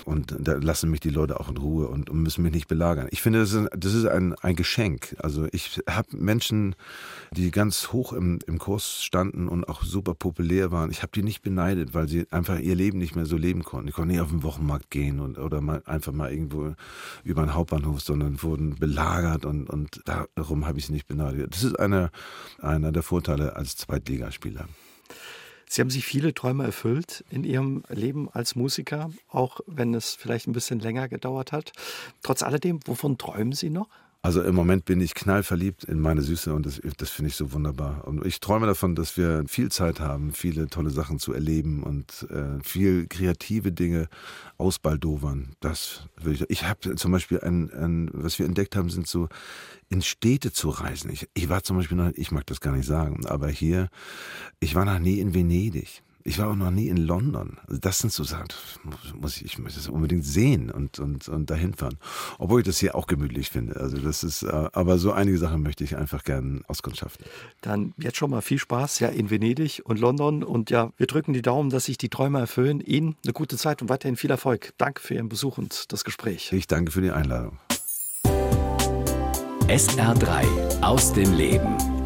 Und da lassen mich die Leute auch in Ruhe und, müssen mich nicht belagern. Ich finde, das ist, das ist ein, ein Geschenk. Also ich habe Menschen, die ganz hoch im, im Kurs standen und auch super populär waren. Ich habe die nicht beneidet, weil sie einfach ihr Leben nicht mehr so leben konnten. Die konnten nicht auf den Wochenmarkt gehen und, oder mal einfach mal irgendwo über einen Hauptbahnhof, sondern wurden belagert und, und darum habe ich sie nicht beneidet. Das ist eine einer der Vorteile als Zweitligaspieler. Sie haben sich viele Träume erfüllt in Ihrem Leben als Musiker, auch wenn es vielleicht ein bisschen länger gedauert hat. Trotz alledem, wovon träumen Sie noch? Also im Moment bin ich knallverliebt in meine Süße und das, das finde ich so wunderbar. Und ich träume davon, dass wir viel Zeit haben, viele tolle Sachen zu erleben und äh, viel kreative Dinge ausbaldowern. Das will ich. Ich habe zum Beispiel ein, ein, was wir entdeckt haben, sind so in Städte zu reisen. Ich, ich war zum Beispiel noch, ich mag das gar nicht sagen, aber hier, ich war noch nie in Venedig. Ich war auch noch nie in London. Also das sind so Sachen, muss ich, ich muss das unbedingt sehen und, und, und dahin fahren. Obwohl ich das hier auch gemütlich finde. Also das ist, äh, aber so einige Sachen möchte ich einfach gerne auskundschaften. Dann jetzt schon mal viel Spaß ja in Venedig und London und ja, wir drücken die Daumen, dass sich die Träume erfüllen. Ihnen eine gute Zeit und weiterhin viel Erfolg. Danke für Ihren Besuch und das Gespräch. Ich danke für die Einladung. SR3 aus dem Leben.